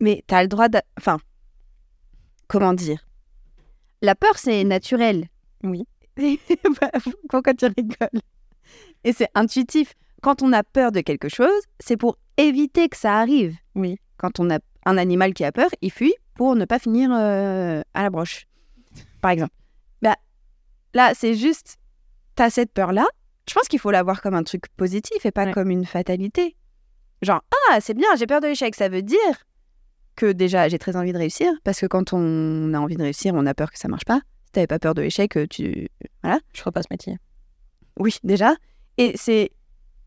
Mais t'as le droit de... Enfin, comment dire? La peur, c'est naturel. Oui. Bah, Pourquoi tu rigoles? Et c'est intuitif. Quand on a peur de quelque chose, c'est pour éviter que ça arrive. Oui. Quand on a un animal qui a peur, il fuit pour ne pas finir euh, à la broche, par exemple. Bah, là, c'est juste, t'as cette peur-là. Je pense qu'il faut la voir comme un truc positif et pas Ouais. comme une fatalité. Genre, ah, c'est bien, j'ai peur de l'échec. Ça veut dire que déjà, j'ai très envie de réussir. Parce que quand on a envie de réussir, on a peur que ça marche pas. Si t'avais pas peur de l'échec, euh, tu. Je ferai pas ce métier. Oui, déjà. Et c'est.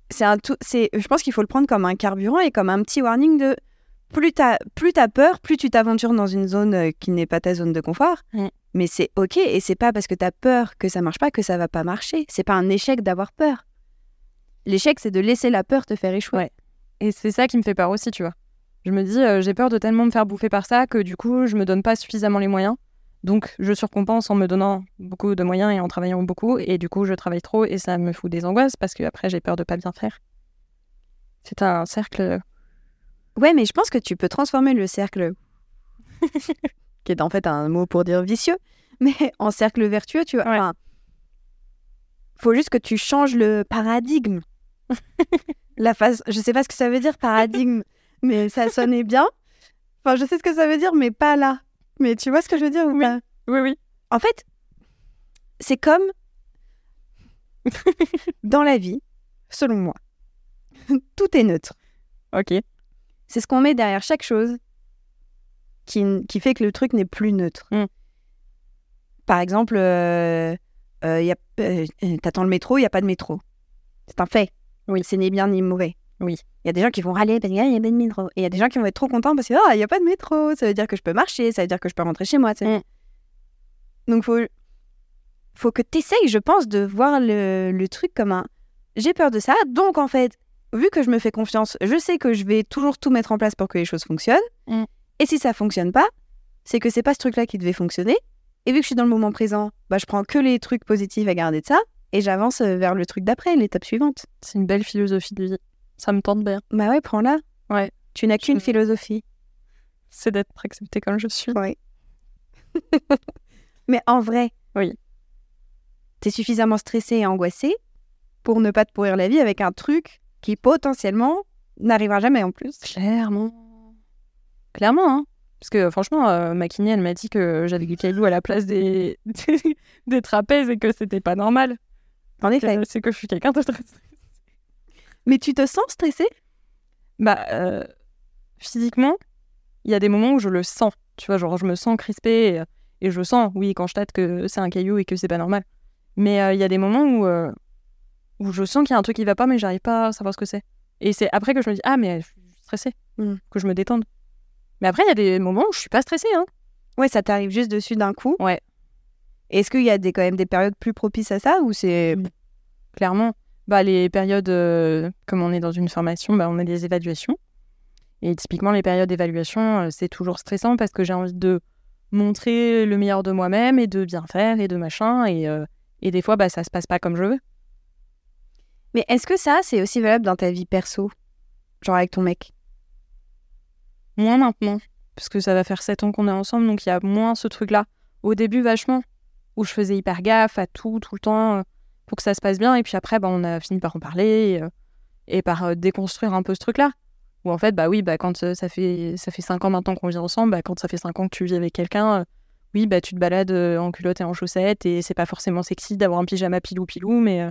C'est un tout. C'est. Je pense qu'il faut le prendre comme un carburant et comme un petit warning de. Plus t'as plus t'as peur, plus tu t'aventures dans une zone euh, qui n'est pas ta zone de confort. Mm. Mais c'est ok et c'est pas parce que t'as peur que ça marche pas que ça va pas marcher. C'est pas un échec d'avoir peur. L'échec, c'est de laisser la peur te faire échouer. Ouais. Et c'est ça qui me fait peur aussi, tu vois. Je me dis, euh, j'ai peur de tellement me faire bouffer par ça que du coup, je me donne pas suffisamment les moyens. Donc, je surcompense en me donnant beaucoup de moyens et en travaillant beaucoup. Et du coup, je travaille trop et ça me fout des angoisses parce que après, j'ai peur de pas bien faire. C'est un cercle. Ouais, mais je pense que tu peux transformer le cercle, qui est en fait un mot pour dire vicieux, mais en cercle vertueux, tu vois. Ouais. Enfin, faut juste que tu changes le paradigme. La phase, je sais pas ce que ça veut dire paradigme, mais ça sonnait bien. Enfin, je sais ce que ça veut dire, mais pas là. Mais tu vois ce que je veux dire ou Oui. pas? Oui, oui. En fait, c'est comme dans la vie, selon moi. Tout est neutre. Ok. C'est ce qu'on met derrière chaque chose qui, qui fait que le truc n'est plus neutre. Mm. Par exemple, euh, euh, euh, t'attends le métro, il n'y a pas de métro. C'est un fait. Oui. C'est ni bien ni mauvais. Oui. Il y a des gens qui vont râler parce qu'il n'y a pas de métro. Et il y a des gens qui vont être trop contents parce qu'il n'y a pas de métro. Ça veut dire que je peux marcher, ça veut dire que je peux rentrer chez moi. Mm. Donc, faut, faut que tu essayes, je pense, de voir le, le truc comme un j'ai peur de ça. Donc, en fait, vu que je me fais confiance, je sais que je vais toujours tout mettre en place pour que les choses fonctionnent. Mm. Et si ça fonctionne pas, c'est que c'est pas ce truc-là qui devait fonctionner. Et vu que je suis dans le moment présent, bah, je prends que les trucs positifs à garder de ça et j'avance euh, vers le truc d'après, l'étape suivante. C'est une belle philosophie de vie. Ça me tente bien. Bah ouais, prends-la. Ouais. Tu n'as qu'une philosophie. C'est d'être accepté comme je suis. Oui. Mais en vrai, Oui. t'es suffisamment stressé et angoissé pour ne pas te pourrir la vie avec un truc qui potentiellement n'arrivera jamais en plus. Clairement. Clairement, hein. Parce que franchement, euh, ma kiné, elle m'a dit que j'avais du caillou à la place des, des, trapèzes et que c'était pas normal. En effet. C'est que je suis quelqu'un de stressé. Mais tu te sens stressé Bah, euh, physiquement, il y a des moments où je le sens. Tu vois, genre, je me sens crispée et, et je sens, oui, quand je tâte que c'est un caillou et que c'est pas normal. Mais euh, il y a des moments où, euh, où je sens qu'il y a un truc qui va pas, mais j'arrive pas à savoir ce que c'est. Et c'est après que je me dis, ah, mais je suis stressée, Mm. que je me détende. Mais après, il y a des moments où je suis pas stressée, hein. Ouais, ça t'arrive juste dessus d'un coup. Ouais. Est-ce qu'il y a des, quand même des périodes plus propices à ça ou c'est... clairement. Bah, les périodes, euh, comme on est dans une formation, bah, on a des évaluations. Et typiquement, les périodes d'évaluation, euh, c'est toujours stressant parce que j'ai envie de montrer le meilleur de moi-même et de bien faire et de machin. Et, euh, et des fois, bah, ça se passe pas comme je veux. Mais est-ce que ça, c'est aussi valable dans ta vie perso? Genre avec ton mec? Moins maintenant. parce que ça va faire 7 ans qu'on est ensemble, donc il y a moins ce truc-là. Au début, vachement, où je faisais hyper gaffe à tout, tout le temps, pour que ça se passe bien. Et puis après, bah, on a fini par en parler et, euh, et par euh, déconstruire un peu ce truc-là. Où en fait, bah oui, bah, quand euh, ça fait ça fait 5 ans maintenant qu'on vit ensemble, bah, quand ça fait 5 ans que tu vis avec quelqu'un, oui, bah, tu te balades en culotte et en chaussettes et c'est pas forcément sexy d'avoir un pyjama pilou-pilou, mais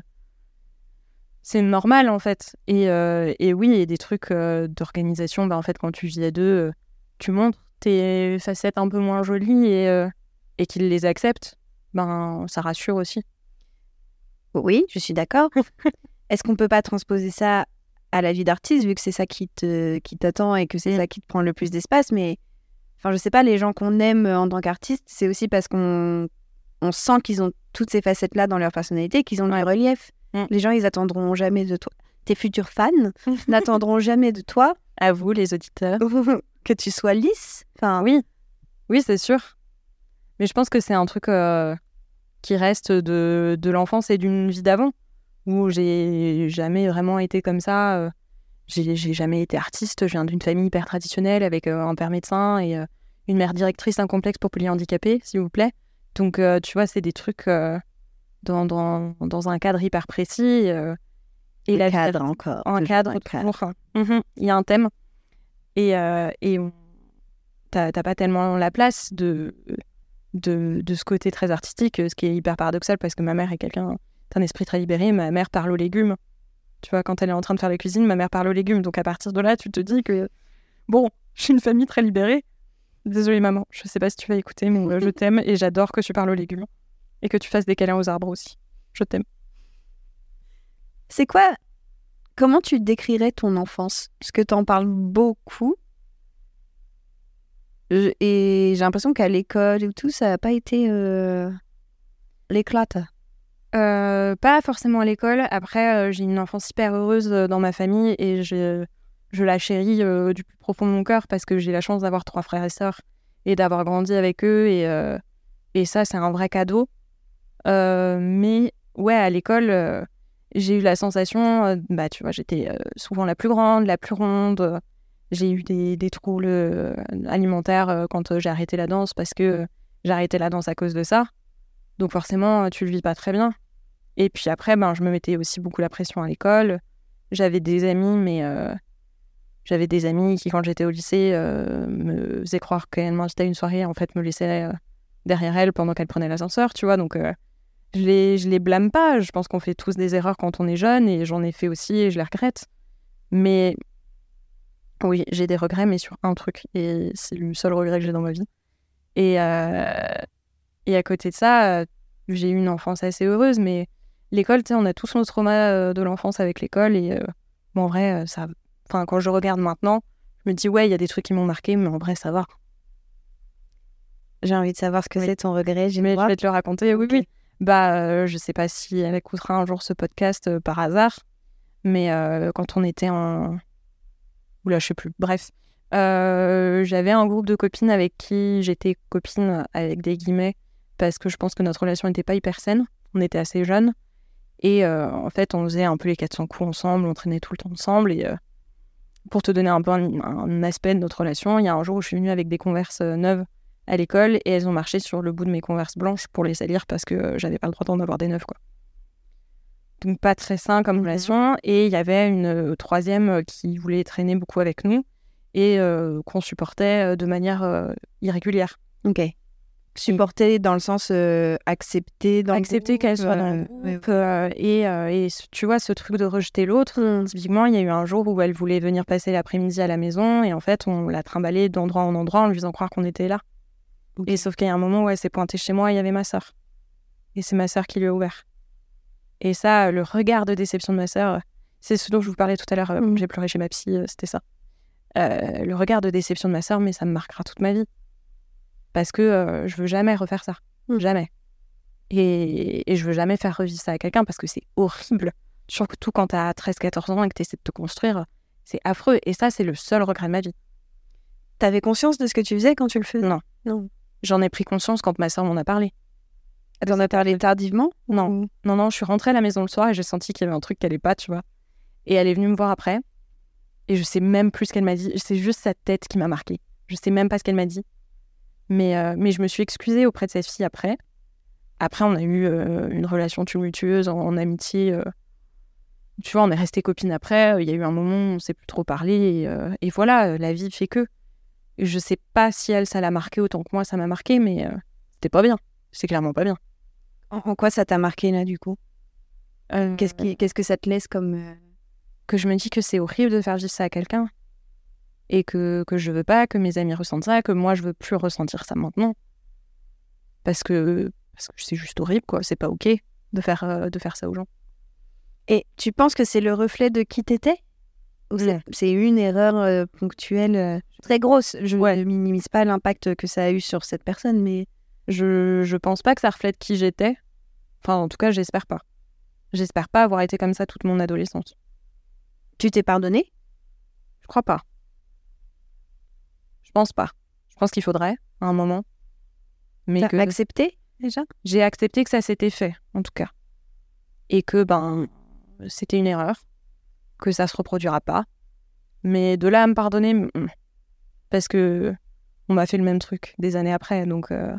c'est normal en fait. Et, et oui, et des trucs d'organisation, bah, en fait, quand tu vis à deux, tu montres tes facettes un peu moins jolies et, et qu'ils les acceptent, ben, ça rassure aussi. Oui, je suis d'accord. Est-ce qu'on peut pas transposer ça à la vie d'artiste, vu que c'est ça qui te qui t'attend et que c'est ça qui te prend le plus d'espace? Mais enfin, je sais pas, les gens qu'on aime en tant qu'artiste, c'est aussi parce qu'on on sent qu'ils ont toutes ces facettes-là dans leur personnalité, qu'ils ont Ouais. relief. Mm. Les gens, ils attendront jamais de toi. Tes futurs fans n'attendront jamais de toi À vous, les auditeurs. que tu sois lisse. Enfin, Oui, oui, c'est sûr. Mais je pense que c'est un truc euh, qui reste de, de l'enfance et d'une vie d'avant, où j'ai jamais vraiment été comme ça. euh, j'ai jamais été artiste. Je viens d'une famille hyper traditionnelle avec euh, un père médecin et euh, une mère directrice d'un complexe pour polyhandicapés, s'il vous plaît. Donc, tu vois, c'est des trucs dans, dans, dans un cadre hyper précis. et la vie cadre encore. un cadre, un. Mhm, Il y a un thème. Et, euh, et t'as pas tellement la place de, de, de ce côté très artistique, ce qui est hyper paradoxal parce que ma mère est quelqu'un d'un esprit très libéré. Ma mère parle aux légumes. Tu vois, quand elle est en train de faire la cuisine, ma mère parle aux légumes. Donc à partir de là, tu te dis que, bon, j'ai une famille très libérée. Désolée, maman, je sais pas si tu vas écouter, mais euh, je t'aime et j'adore que tu parles aux légumes. Et que tu fasses des câlins aux arbres aussi. Je t'aime. C'est quoi Comment tu décrirais ton enfance? Parce que tu en parles beaucoup. Et j'ai l'impression qu'à l'école ou tout, ça n'a pas été euh, l'éclate. Euh, pas forcément à l'école. Après, euh, j'ai une enfance hyper heureuse euh, dans ma famille et je, je la chéris du plus profond de mon cœur parce que j'ai la chance d'avoir trois frères et sœurs et d'avoir grandi avec eux. Et, et ça, c'est un vrai cadeau. Mais ouais, à l'école, j'ai eu la sensation, bah, tu vois, j'étais souvent la plus grande, la plus ronde. J'ai eu des, des troubles euh, alimentaires euh, quand euh, j'ai arrêté la danse parce que j'ai arrêté la danse à cause de ça. Donc forcément, tu le vis pas très bien. Et puis après, ben, je me mettais aussi beaucoup la pression à l'école. J'avais des amis, mais j'avais des amis qui, quand j'étais au lycée, me faisaient croire qu'elles m'invitaient à une soirée, en fait, me laissaient derrière elles pendant qu'elles prenaient l'ascenseur, tu vois. Donc je les, je les blâme pas. Je pense qu'on fait tous des erreurs quand on est jeune, et j'en ai fait aussi, et je les regrette. Mais oui, j'ai des regrets, mais sur un truc, et c'est le seul regret que j'ai dans ma vie. Et, euh, et à côté de ça, euh, j'ai eu une enfance assez heureuse, mais l'école, tu sais, on a tous nos traumas euh, de l'enfance avec l'école, et euh, bon, en vrai, ça, enfin, quand je regarde maintenant, je me dis, ouais, il y a des trucs qui m'ont marqué, mais en vrai, ça va. J'ai envie de savoir ce que Oui. c'est ton regret. J'ai Mais je vais te le raconter, oui, oui. Bah, euh, je sais pas si elle écoutera un jour ce podcast par hasard, mais quand on était en. Oula, je sais plus. Bref. Euh, J'avais un groupe de copines avec qui j'étais copine avec des guillemets parce que je pense que notre relation n'était pas hyper saine. On était assez jeunes. Et euh, en fait, on faisait un peu les 400 coups ensemble, on traînait tout le temps ensemble. Et euh, pour te donner un peu un, aspect de notre relation, il y a un jour où je suis venue avec des converses neuves à l'école et elles ont marché sur le bout de mes converses blanches pour les salir parce que j'avais pas le droit d'en avoir des neuves quoi. Donc pas très sain comme relation et il y avait une euh, troisième euh, qui voulait traîner beaucoup avec nous et euh, qu'on supportait de manière euh, irrégulière. Ok. Supporter dans le sens euh, accepter dans Accepter qu'elle soit dans le groupe et, et tu vois ce truc de rejeter l'autre. Mm. Typiquement, il y a eu un jour où elle voulait venir passer l'après-midi à la maison et en fait on l'a trimballée d'endroit en endroit en lui faisant croire qu'on était là. Et sauf qu'il y a un moment où elle s'est pointée chez moi et il y avait ma sœur. Et c'est ma sœur qui lui a ouvert. Et ça, le regard de déception de ma sœur, c'est ce dont je vous parlais tout à l'heure, euh, j'ai pleuré chez ma psy, euh, c'était ça. Euh, le regard de déception de ma sœur, mais ça me marquera toute ma vie. Parce que euh, je veux jamais refaire ça. Mm. Jamais. Et, et je veux jamais faire revivre ça à quelqu'un parce que c'est horrible. Surtout quand t'as 13-14 ans et que t'essaies de te construire, c'est affreux. Et ça, c'est le seul regret de ma vie. T'avais conscience de ce que tu faisais quand tu le faisais? Non. Non. J'en ai pris conscience quand ma sœur m'en a parlé. T'en as parlé tardivement? Non. Non, non, je suis rentrée à la maison le soir et j'ai senti qu'il y avait un truc qui allait pas, tu vois. Et elle est venue me voir après. Et je sais même plus ce qu'elle m'a dit. C'est juste sa tête qui m'a marquée. Je sais même pas ce qu'elle m'a dit. Mais, euh, mais je me suis excusée auprès de cette fille après. Après, on a eu euh, une relation tumultueuse en, en amitié. euh. tu vois, on est resté copines après. Il y a eu un moment où on s'est plus trop parlé. Et, et voilà, la vie fait que. Je sais pas si elle, ça l'a marqué autant que moi, ça m'a marqué, mais c'était pas bien. C'est clairement pas bien. En, en quoi ça t'a marqué là du coup? Euh, Qu'est-ce qui, qu'est-ce que ça te laisse comme euh, que je me dis que c'est horrible de faire vivre ça à quelqu'un? Et que, que je veux pas que mes amis ressentent ça, que moi je veux plus ressentir ça maintenant? Parce que parce que c'est juste horrible quoi, c'est pas OK de faire euh, de faire ça aux gens. Et tu penses que c'est le reflet de qui t'étais? Ou c'est- une erreur euh, ponctuelle euh, très grosse? Je Ouais. ne minimise pas l'impact que ça a eu sur cette personne, mais Je je pense pas que ça reflète qui j'étais. Enfin en tout cas, j'espère pas. J'espère pas avoir été comme ça toute mon adolescence. tu t'es pardonné? Je crois pas. Je pense pas. Je pense qu'il faudrait à un moment. Mais que accepté déjà? J'ai accepté que ça s'était fait, en tout cas. Et que, ben, c'était une erreur, que ça se reproduira pas. Mais de là à me pardonner, mm, parce que on m'a fait le même truc des années après, donc euh,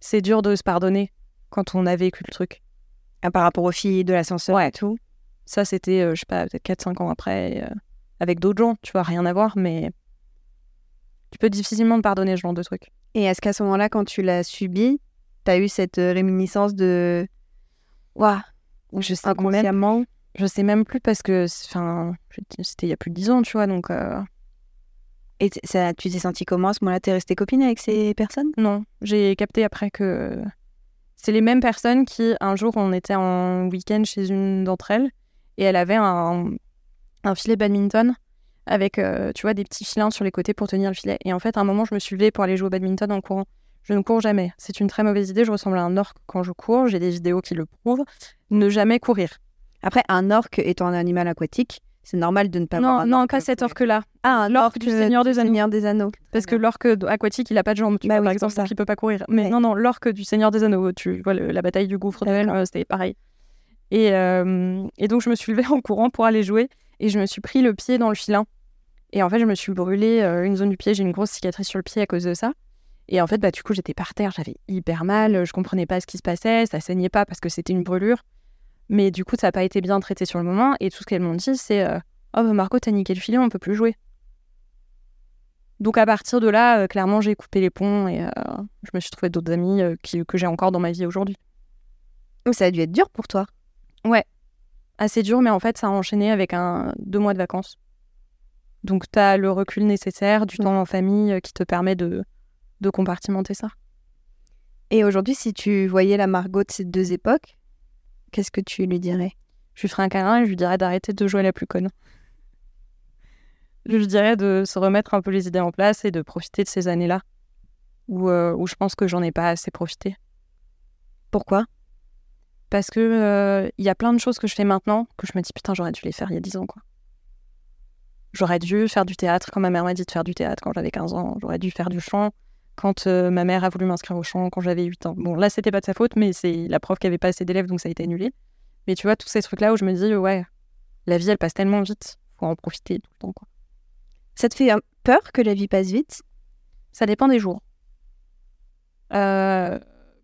c'est dur de se pardonner quand on a vécu le truc. Ah, Par rapport aux filles de l'ascenseur Ouais. et tout Ça, c'était, euh, je sais pas, peut-être 4-5 ans après, euh, avec d'autres gens, tu vois, rien à voir, mais tu peux difficilement te pardonner ce genre de truc. Et est-ce qu'à ce moment-là, quand tu l'as subi, t'as eu cette euh, réminiscence de. Waouh Je sais même Inconsciemment? Je sais même plus parce que, enfin, c'était il y a plus de 10 ans, tu vois, donc euh, Et ça, tu t'es senti comment à ce moment-là? T'es resté copine avec ces personnes? Non, j'ai capté après que c'est les mêmes personnes qui, un jour, on était en week-end chez une d'entre elles et elle avait un, un filet badminton avec, euh, tu vois, des petits filins sur les côtés pour tenir le filet. Et en fait, à un moment, je me suis levée pour aller jouer au badminton en courant. Je ne cours jamais. C'est une très mauvaise idée. Je ressemble à un orque quand je cours. J'ai des vidéos qui le prouvent. Ne jamais courir. Après, un orque étant un animal aquatique, c'est normal de ne pas avoir Non, un non, pas cet orque-là. Ah, l'orque orque du Seigneur des Anneaux. Seigneur des Anneaux. Parce que l'orque aquatique, il a pas de jambes, tu Bah vois, oui, par exemple, ça. donc il peut pas courir. Mais Ouais. non, non, l'orque du Seigneur des Anneaux, tu vois, le- la bataille du gouffre Helm, euh, c'était pareil. Et, euh, et donc, je me suis levée en courant pour aller jouer et je me suis pris le pied dans le filin. Et en fait, je me suis brûlé euh, une zone du pied, j'ai une grosse cicatrice sur le pied à cause de ça. Et en fait, bah, du coup, j'étais par terre, j'avais hyper mal, je comprenais pas ce qui se passait, ça saignait pas parce que c'était une brûlure. Mais du coup, ça n'a pas été bien traité sur le moment. Et tout ce qu'elles m'ont dit, c'est euh, Oh, bah, Marco, t'as niqué le filet, on peut plus jouer. Donc à partir de là, euh, clairement, j'ai coupé les ponts et euh, je me suis trouvé d'autres amis qui, que j'ai encore dans ma vie aujourd'hui. Ça a dû être dur pour toi. Assez dur, mais en fait, ça a enchaîné avec un deux mois de vacances. Donc tu as le recul nécessaire, du temps en famille qui te permet de, de compartimenter ça. Et aujourd'hui, si tu voyais la Margot de ces deux époques, qu'est-ce que tu lui dirais? Je lui ferai un câlin et je lui dirais d'arrêter de jouer la plus conne. Je lui dirais de se remettre un peu les idées en place et de profiter de ces années-là où, euh, je pense que j'en ai pas assez profité. Pourquoi? Parce que euh, il y a plein de choses que je fais maintenant que je me dis putain j'aurais dû les faire il y a 10 ans quoi. J'aurais dû faire du théâtre quand ma mère m'a dit de faire du théâtre quand j'avais 15 ans. J'aurais dû faire du chant quand euh, ma mère a voulu m'inscrire au chant quand j'avais 8 ans. Bon là c'était pas de sa faute mais c'est la prof qui avait pas assez d'élèves donc ça a été annulé. Mais tu vois tous ces trucs là où je me dis ouais la vie elle passe tellement vite faut en profiter tout le temps quoi. Ça te fait peur que la vie passe vite? Ça dépend des jours. Euh,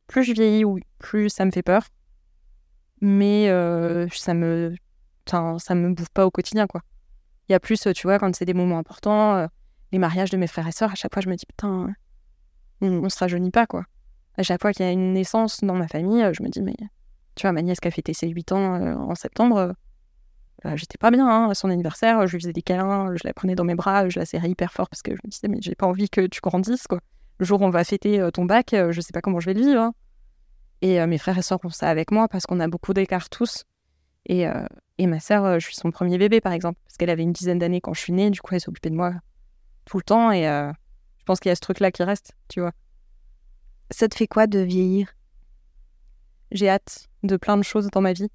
plus je vieillis, oui, plus ça me fait peur. Mais euh, ça me, enfin, ça me bouffe pas au quotidien, quoi. Il y a plus, tu vois, quand c'est des moments importants, les mariages de mes frères et sœurs, à chaque fois, je me dis, putain, on, se rajeunit pas, quoi. À chaque fois qu'il y a une naissance dans ma famille, euh, je me dis, mais tu vois, ma nièce qui a fêté ses 8 ans euh, en septembre, euh, euh, j'étais pas bien hein, à son anniversaire, je lui faisais des câlins, je la prenais dans mes bras, je la serrais hyper fort parce que je me disais, mais j'ai pas envie que tu grandisses, quoi. Le jour où on va fêter ton bac, je sais pas comment je vais le vivre. hein. Et mes frères et sœurs font ça avec moi parce qu'on a beaucoup d'écart tous. Et, et ma sœur, je suis son premier bébé, par exemple, parce qu'elle avait une dizaine d'années quand je suis née, du coup, elle s'occupait de moi tout le temps. Et je pense qu'il y a ce truc-là qui reste, tu vois. Ça te fait quoi de vieillir? J'ai hâte de plein de choses dans ma vie,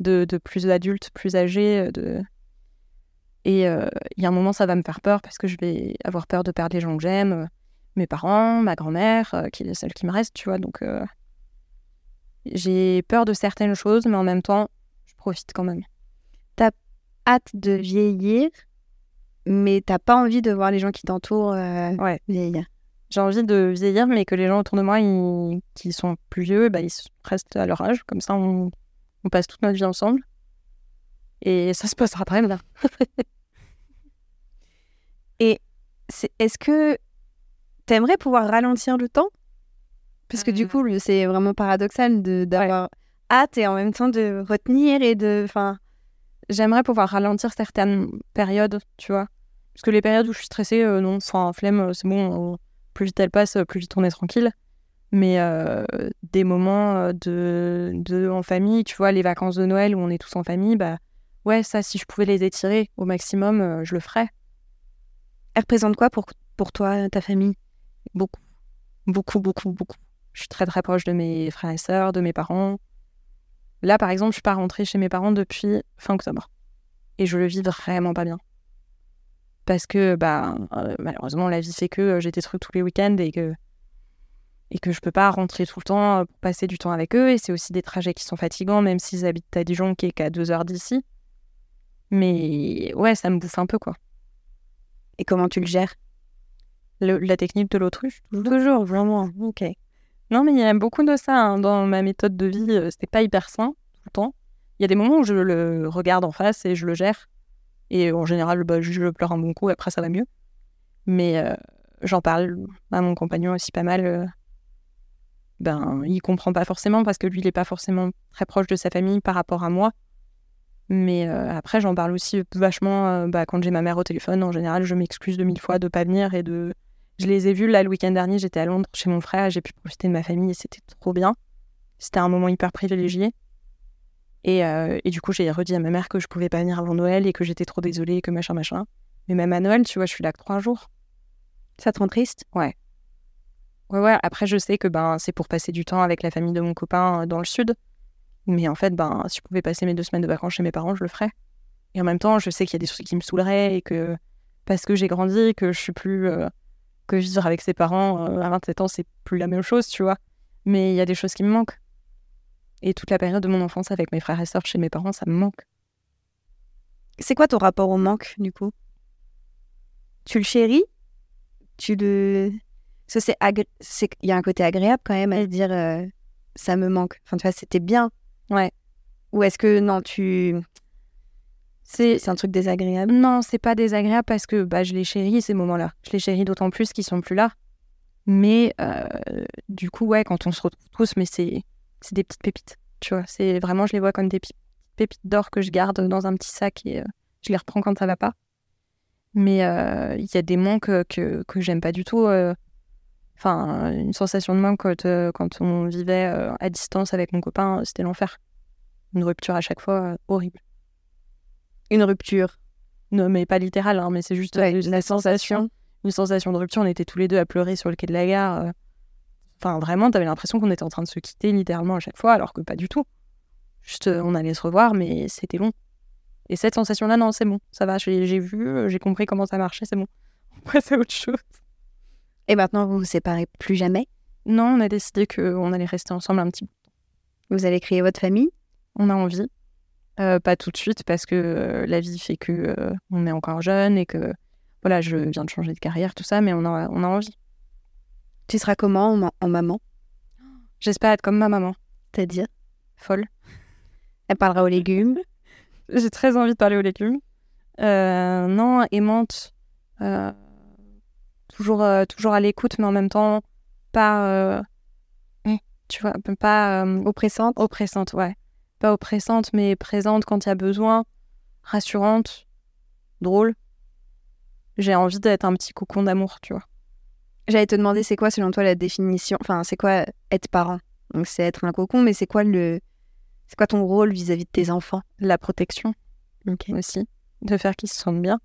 de, de plus adultes, plus âgés. euh, De... Et euh, il y a un moment, ça va me faire peur parce que je vais avoir peur de perdre les gens que j'aime, euh, mes parents, ma grand-mère, qui est celle qui me reste, tu vois. Donc, j'ai peur de certaines choses, mais en même temps, je profite quand même. Hâte de vieillir? Mais t'as pas envie de voir les gens qui t'entourent euh, Ouais. vieillir. J'ai envie de vieillir, mais que les gens autour de moi ils- qui sont plus vieux, bah, ils restent à leur âge. Comme ça, on, on passe toute notre vie ensemble. Et ça se passera très bien. C'est- Est-ce que t'aimerais pouvoir ralentir le temps? Parce que du Euh. coup, c'est vraiment paradoxal de d'avoir hâte et en même temps de retenir et de. Enfin, J'aimerais pouvoir ralentir certaines périodes, tu vois. Parce que les périodes où je suis stressée, euh, non, enfin, flemme, euh, c'est bon, euh, plus vite elle passe, plus vite on est tranquille. Mais euh, des moments de, de en famille, tu vois, les vacances de Noël où on est tous en famille, bah ouais, ça, si je pouvais les étirer au maximum, euh, je le ferais. elle représente quoi pour, pour toi, ta famille? Beaucoup. Beaucoup, beaucoup, beaucoup. Je suis très, très proche de mes frères et sœurs, de mes parents. Là, par exemple, je suis pas rentrée chez mes parents depuis fin octobre. Et je le vis vraiment pas bien. Parce que, bah, euh, malheureusement, la vie fait que euh, j'ai des trucs tous les week-ends et que, et que je peux pas rentrer tout le temps euh, pour passer du temps avec eux. Et c'est aussi des trajets qui sont fatigants, même s'ils habitent à Dijon, qui est qu'à deux heures d'ici. Mais ouais, ça me bouffe un peu, quoi. Et comment tu le gères? Le- la technique de l'autruche, Toujours, vraiment. Ok. Non, mais il y a beaucoup de ça hein, dans ma méthode de vie. C'était pas hyper sain tout le temps. Il y a des moments où je le regarde en face et je le gère. Et en général, bah, je pleure un bon coup, après ça va mieux. Mais euh, j'en parle à mon compagnon aussi pas mal. euh, Ben, il comprend pas forcément parce que lui, il est pas forcément très proche de sa famille par rapport à moi. Mais euh, après, j'en parle aussi vachement bah, quand j'ai ma mère au téléphone. En général, je m'excuse de mille fois de pas venir et de je les ai vus là le week-end dernier, j'étais à Londres chez mon frère, j'ai pu profiter de ma famille et c'était trop bien. C'était un moment hyper privilégié. Et, euh, et du coup, j'ai redit à ma mère que je pouvais pas venir avant Noël et que j'étais trop désolée, que machin, machin. Mais même à Noël, tu vois, je suis là que trois jours. Ça te rend triste? Ouais, ouais. Après, je sais que ben, c'est pour passer du temps avec la famille de mon copain euh, dans le sud. Mais en fait, ben, si je pouvais passer mes deux semaines de vacances chez mes parents, je le ferais. Et en même temps, je sais qu'il y a des trucs qui me saouleraient et que parce que j'ai grandi, que je suis plus. euh, que vivre avec ses parents euh, à 27 ans, c'est plus la même chose, tu vois. Mais il y a des choses qui me manquent. Et toute la période de mon enfance avec mes frères et sœurs chez mes parents, ça me manque. C'est quoi ton rapport au manque, du coup? Tu le chéris? Tu le. Que c'est agré- Il y a un côté agréable quand même à dire euh, ça me manque. Enfin, tu vois, c'était bien. Ouais. Ou est-ce que non, tu. C'est C'est un truc désagréable? Non, c'est pas désagréable parce que bah, je les chéris ces moments-là. Je les chéris d'autant plus qu'ils sont plus là. Mais euh, du coup, ouais, quand on se retrouve tous, mais c'est c'est des petites pépites. Tu vois, c'est vraiment, je les vois comme des pi- pépites d'or que je garde dans un petit sac et euh, je les reprends quand ça va pas. Mais euh, il y a des manques que, que j'aime pas du tout. euh. Enfin, une sensation de manque quand, quand on vivait à distance avec mon copain, c'était l'enfer. Une rupture à chaque fois, horrible. Une rupture. Non, mais pas littéral, hein, mais c'est juste Ouais, la sensation. une sensation de rupture. On était tous les deux à pleurer sur le quai de la gare. Euh. Enfin, vraiment, t'avais l'impression qu'on était en train de se quitter littéralement à chaque fois, alors que pas du tout. Juste, euh, on allait se revoir, mais c'était long. Et cette sensation-là, non, c'est bon, ça va, j'ai vu, euh, j'ai compris comment ça marchait, c'est bon. On passe à autre chose. Et maintenant, vous vous séparez plus jamais? Non, on a décidé qu'on allait rester ensemble un petit peu. Vous allez créer votre famille? On a envie. Euh, pas tout de suite, parce que euh, la vie fait que euh, on est encore jeune et que, voilà, je viens de changer de carrière, tout ça, mais on a, on a envie. Tu seras comment en, ma- en maman? J'espère être comme ma maman, C'est-à-dire? Folle. Elle parlera aux légumes? J'ai très envie de parler aux légumes. Euh, non, aimante. euh, toujours, euh, toujours à l'écoute, mais en même temps, pas. euh, tu vois, pas Oppressante? oppressante, ouais. Pas oppressante, mais présente quand il y a besoin. Rassurante. Drôle. J'ai envie d'être un petit cocon d'amour, tu vois. J'allais te demander, c'est quoi selon toi la définition Enfin, c'est quoi être parent? Donc, c'est être un cocon, mais c'est quoi le. C'est quoi ton rôle vis-à-vis de tes enfants? La protection aussi. De faire qu'ils se sentent bien.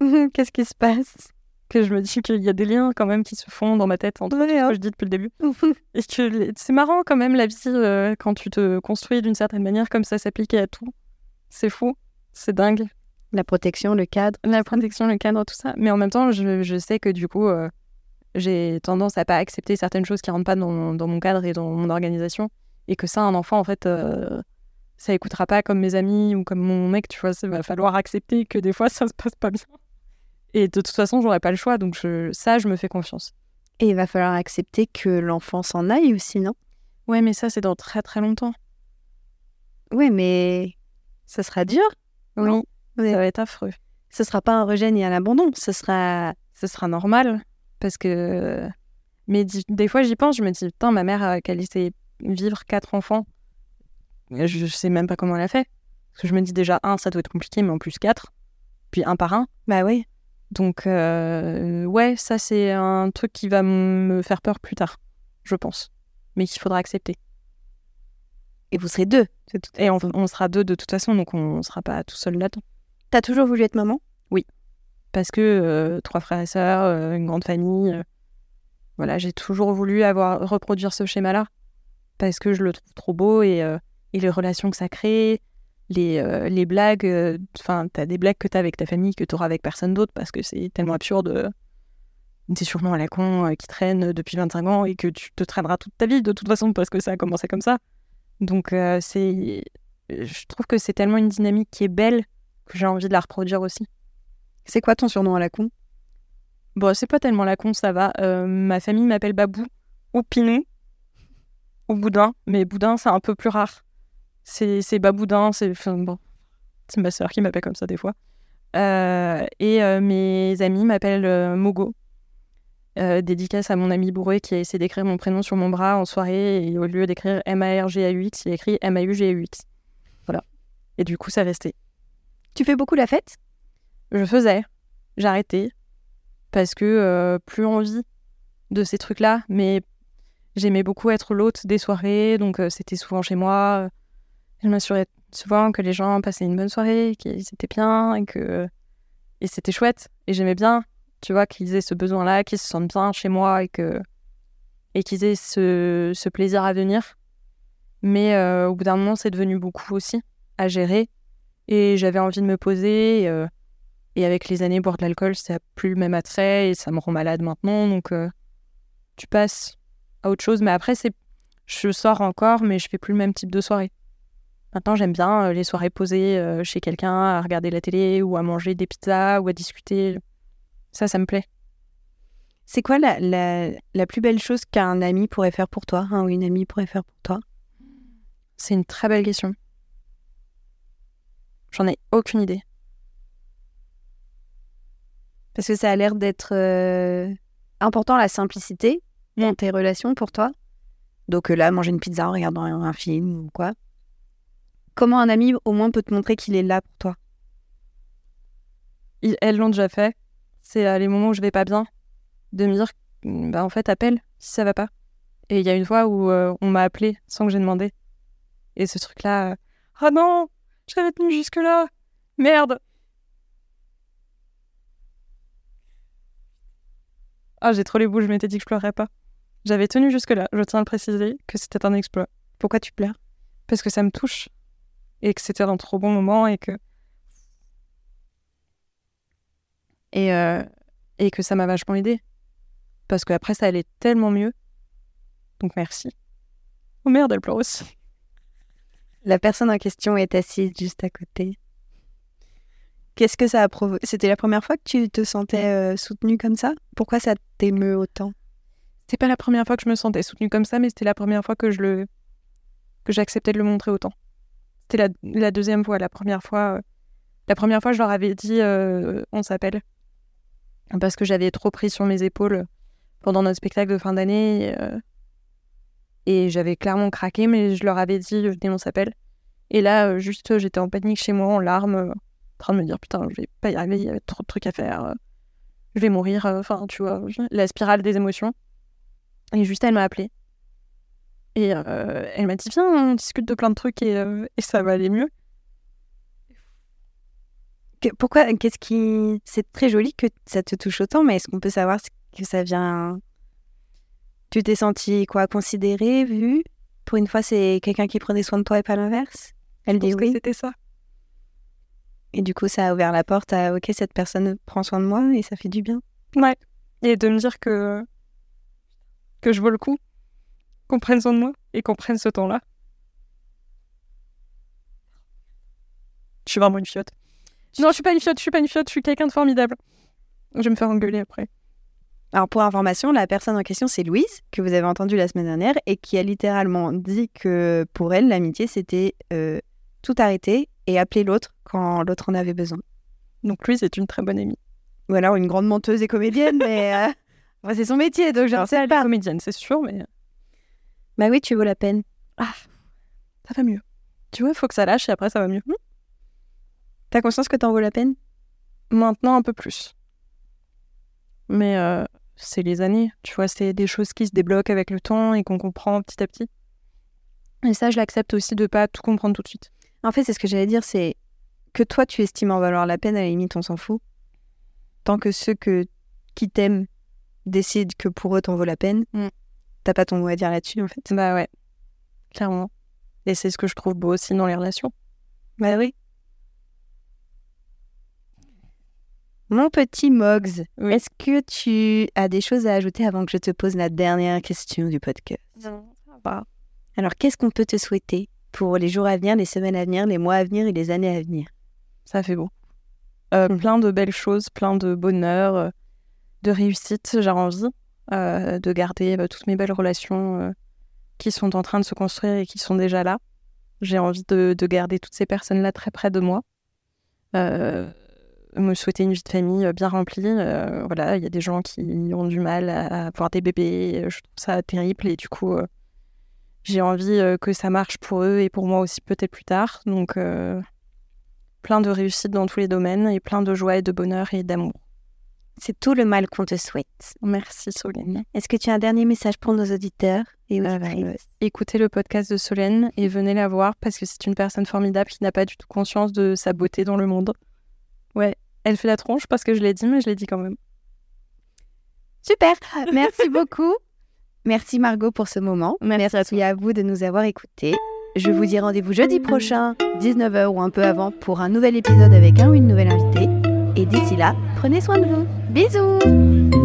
Qu'est-ce qui se passe? Que je me dis qu'il y a des liens quand même qui se font dans ma tête entre Ouais, tout ce hein. que je dis depuis le début. Et que c'est marrant quand même la vie euh, quand tu te construis d'une certaine manière comme ça s'appliquer à tout. C'est fou, c'est dingue. La protection, le cadre. La protection, le cadre, tout ça. Mais en même temps, je, je sais que du coup, euh, j'ai tendance à pas accepter certaines choses qui rentrent pas dans, dans mon cadre et dans mon organisation. Et que ça, un enfant, en fait, euh, ça écoutera pas comme mes amis ou comme mon mec, tu vois, il va falloir accepter que des fois ça se passe pas bien. Et de toute façon, j'aurais pas le choix, donc je, ça, je me fais confiance. Et il va falloir accepter que l'enfant s'en aille aussi, non? Ouais, mais ça, c'est dans très très longtemps. Oui, mais ça sera dur. Oui, Non ça va être affreux. Ce sera pas un rejet ni un abandon, ce sera Ce sera normal, parce que. Mais des fois, j'y pense, je me dis, putain, ma mère, euh, qu'elle essaie vivre quatre enfants, je, je sais même pas comment elle a fait. Parce que je me dis déjà, un, ça doit être compliqué, mais en plus quatre. Puis un par un. bah oui. Donc, euh, ouais, ça, c'est un truc qui va me faire peur plus tard, je pense. Mais qu'il faudra accepter. Et vous serez deux. Et on, on sera deux de toute façon, donc on sera pas tout seul là-dedans. T'as toujours voulu être maman? Parce que euh, trois frères et sœurs, euh, une grande famille, euh, voilà, j'ai toujours voulu avoir reproduire ce schéma-là. Parce que je le trouve trop beau et, et les relations que ça crée, les, les blagues, enfin, t'as des blagues que t'as avec ta famille que t'auras avec personne d'autre parce que c'est tellement absurde. T'es sûrement à la con qui traîne depuis 25 ans et que tu te traîneras toute ta vie de toute façon parce que ça a commencé comme ça. Donc, c'est. Je trouve que c'est tellement une dynamique qui est belle que j'ai envie de la reproduire aussi. C'est quoi ton surnom à la con? Bon, c'est pas tellement la con, ça va. Euh, ma famille m'appelle Babou ou Pinou ou Boudin, mais Boudin, c'est un peu plus rare. C'est Baboudin, c'est bon, c'est ma sœur qui m'appelle comme ça des fois. Euh, et euh, mes amis m'appellent Mogo. Dédicace à mon ami bourré qui a essayé d'écrire mon prénom sur mon bras en soirée et au lieu d'écrire M-A-R-G-A-U-X, il a écrit M-A-U-G-A-U-X. Voilà. Et du coup, ça restait. Tu fais beaucoup la fête? Je faisais, j'ai arrêté. Parce que euh, plus envie de ces trucs-là, mais j'aimais beaucoup être l'hôte des soirées, donc euh, c'était souvent chez moi. Je m'assurais souvent que les gens passaient une bonne soirée, qu'ils étaient bien et que et c'était chouette. Et j'aimais bien, tu vois, qu'ils aient ce besoin-là, qu'ils se sentent bien chez moi et que et qu'ils aient ce, plaisir à venir. Mais euh, au bout d'un moment, c'est devenu beaucoup aussi à gérer et j'avais envie de me poser. Et, euh, et avec les années, boire de l'alcool, ça n'a plus le même attrait et ça me rend malade maintenant. Donc, euh, tu passes à autre chose. Mais après, c'est, je sors encore, mais je fais plus le même type de soirée. Maintenant, j'aime bien euh, les soirées posées chez quelqu'un, à regarder la télé ou à manger des pizzas ou à discuter. Ça, ça me plaît. C'est quoi la, la, la plus belle chose qu'un ami pourrait faire pour toi Un ou une amie pourrait faire pour toi? C'est une très belle question. J'en ai aucune idée. Parce que ça a l'air d'être euh, important la simplicité dans tes relations pour toi. Donc euh, là, manger une pizza en regardant un, un film ou quoi. Comment un ami au moins peut te montrer qu'il est là pour toi? Ils- elles l'ont déjà fait. C'est à les moments où je vais pas bien, de me dire, bah en fait, appelle si ça va pas. Et il y a une fois où euh, on m'a appelé sans que j'ai demandé. Et ce truc-là, euh, ah non, j'avais tenu jusque-là, merde. Ah, j'ai trop les boules, je m'étais dit que je pleurerais pas. J'avais tenu jusque-là, je tiens à le préciser, que c'était un exploit. Pourquoi tu pleures? Parce que ça me touche. Et que c'était un trop bon moment et que. Et, euh, et que ça m'a vachement aidé. Parce qu'après, ça allait tellement mieux. Donc merci. Oh merde, elle pleure aussi. La personne en question est assise juste à côté. Qu'est-ce que ça a provoqué C'était la première fois que tu te sentais euh, soutenue comme ça? Pourquoi ça t'émeut autant? C'était pas la première fois que je me sentais soutenue comme ça, mais c'était la première fois que je le. que j'acceptais de le montrer autant. C'était la, la deuxième fois. La première fois. euh, La première fois, je leur avais dit euh, on s'appelle. Parce que j'avais trop pris sur mes épaules pendant notre spectacle de fin d'année. Et, euh, j'avais clairement craqué, mais je leur avais dit venez, on s'appelle. Et là, euh, juste, j'étais en panique chez moi, en larmes, euh, en train de me dire putain, je vais pas y arriver, il y avait trop de trucs à faire. euh, je vais mourir. euh, Enfin, tu vois, la spirale des émotions. Et juste, elle m'a appelée. Et euh, elle m'a dit viens, on discute de plein de trucs et, euh, et ça va aller mieux. Pourquoi Qu'est-ce qui C'est très joli que ça te touche autant, mais est-ce qu'on peut savoir que ça vient Tu t'es senti quoi Considéré, vu Pour une fois, c'est quelqu'un qui prenait soin de toi et pas l'inverse? Elle dit oui. C'était ça. Et du coup, ça a ouvert la porte à OK, cette personne prend soin de moi et ça fait du bien. Ouais. Et de me dire que que je vaux le coup, qu'on prenne soin de moi et qu'on prenne ce temps-là. Je suis vraiment une fiotte. Non, je suis pas une fiotte, je suis pas une fiotte, je suis quelqu'un de formidable. Je vais me faire engueuler après. Alors pour information, la personne en question, c'est Louise, que vous avez entendue la semaine dernière, et qui a littéralement dit que pour elle, l'amitié, c'était euh, tout arrêter et appeler l'autre quand l'autre en avait besoin. Donc Louise est une très bonne amie. Ou alors une grande menteuse et comédienne, mais euh, c'est son métier, donc je ne sais pas. comédienne, c'est sûr, mais Bah oui, tu vaux la peine. ça va mieux. Tu vois, il faut que ça lâche et après ça va mieux. T'as conscience que t'en vaux la peine? Maintenant, un peu plus. Mais euh, c'est les années, tu vois, c'est des choses qui se débloquent avec le temps et qu'on comprend petit à petit. Et ça, je l'accepte aussi de pas tout comprendre tout de suite. En fait, c'est ce que j'allais dire, c'est que toi, tu estimes en valoir la peine, à la limite, on s'en fout. Tant que ceux que, qui t'aiment décident que pour eux, t'en vaut la peine, Mm. t'as pas ton mot à dire là-dessus, en fait. Bah ouais, clairement. Et c'est ce que je trouve beau aussi dans les relations. Bah oui. Mon petit Moggs, Oui. est-ce que tu as des choses à ajouter avant que je te pose la dernière question du podcast? Alors, qu'est-ce qu'on peut te souhaiter pour les jours à venir, les semaines à venir, les mois à venir et les années à venir? Ça fait beau. Euh, Mhm. Plein de belles choses, plein de bonheur, euh, de réussite, j'ai envie euh, de garder euh, toutes mes belles relations qui sont en train de se construire et qui sont déjà là. J'ai envie de, de garder toutes ces personnes-là très près de moi. Euh, me souhaiter une vie de famille euh, bien remplie. euh, voilà, il y a des gens qui ont du mal à avoir des bébés. euh, Je trouve ça terrible et du coup, euh, j'ai envie que ça marche pour eux et pour moi aussi peut-être plus tard. Donc, euh, plein de réussite dans tous les domaines et plein de joie et de bonheur et d'amour. C'est tout le mal qu'on te souhaite. Merci Solène. Est-ce que tu as un dernier message pour nos auditeurs et Euh, Écoutez le podcast de Solène et venez la voir parce que c'est une personne formidable qui n'a pas du tout conscience de sa beauté dans le monde. Ouais, elle fait la tronche parce que je l'ai dit, mais je l'ai dit quand même. Super, merci beaucoup. Merci Margot pour ce moment. Merci à toi. à vous de nous avoir écoutés. Je vous dis rendez-vous jeudi prochain, 19h ou un peu avant, pour un nouvel épisode avec un ou une nouvelle invitée. Et d'ici là, prenez soin de vous. Bisous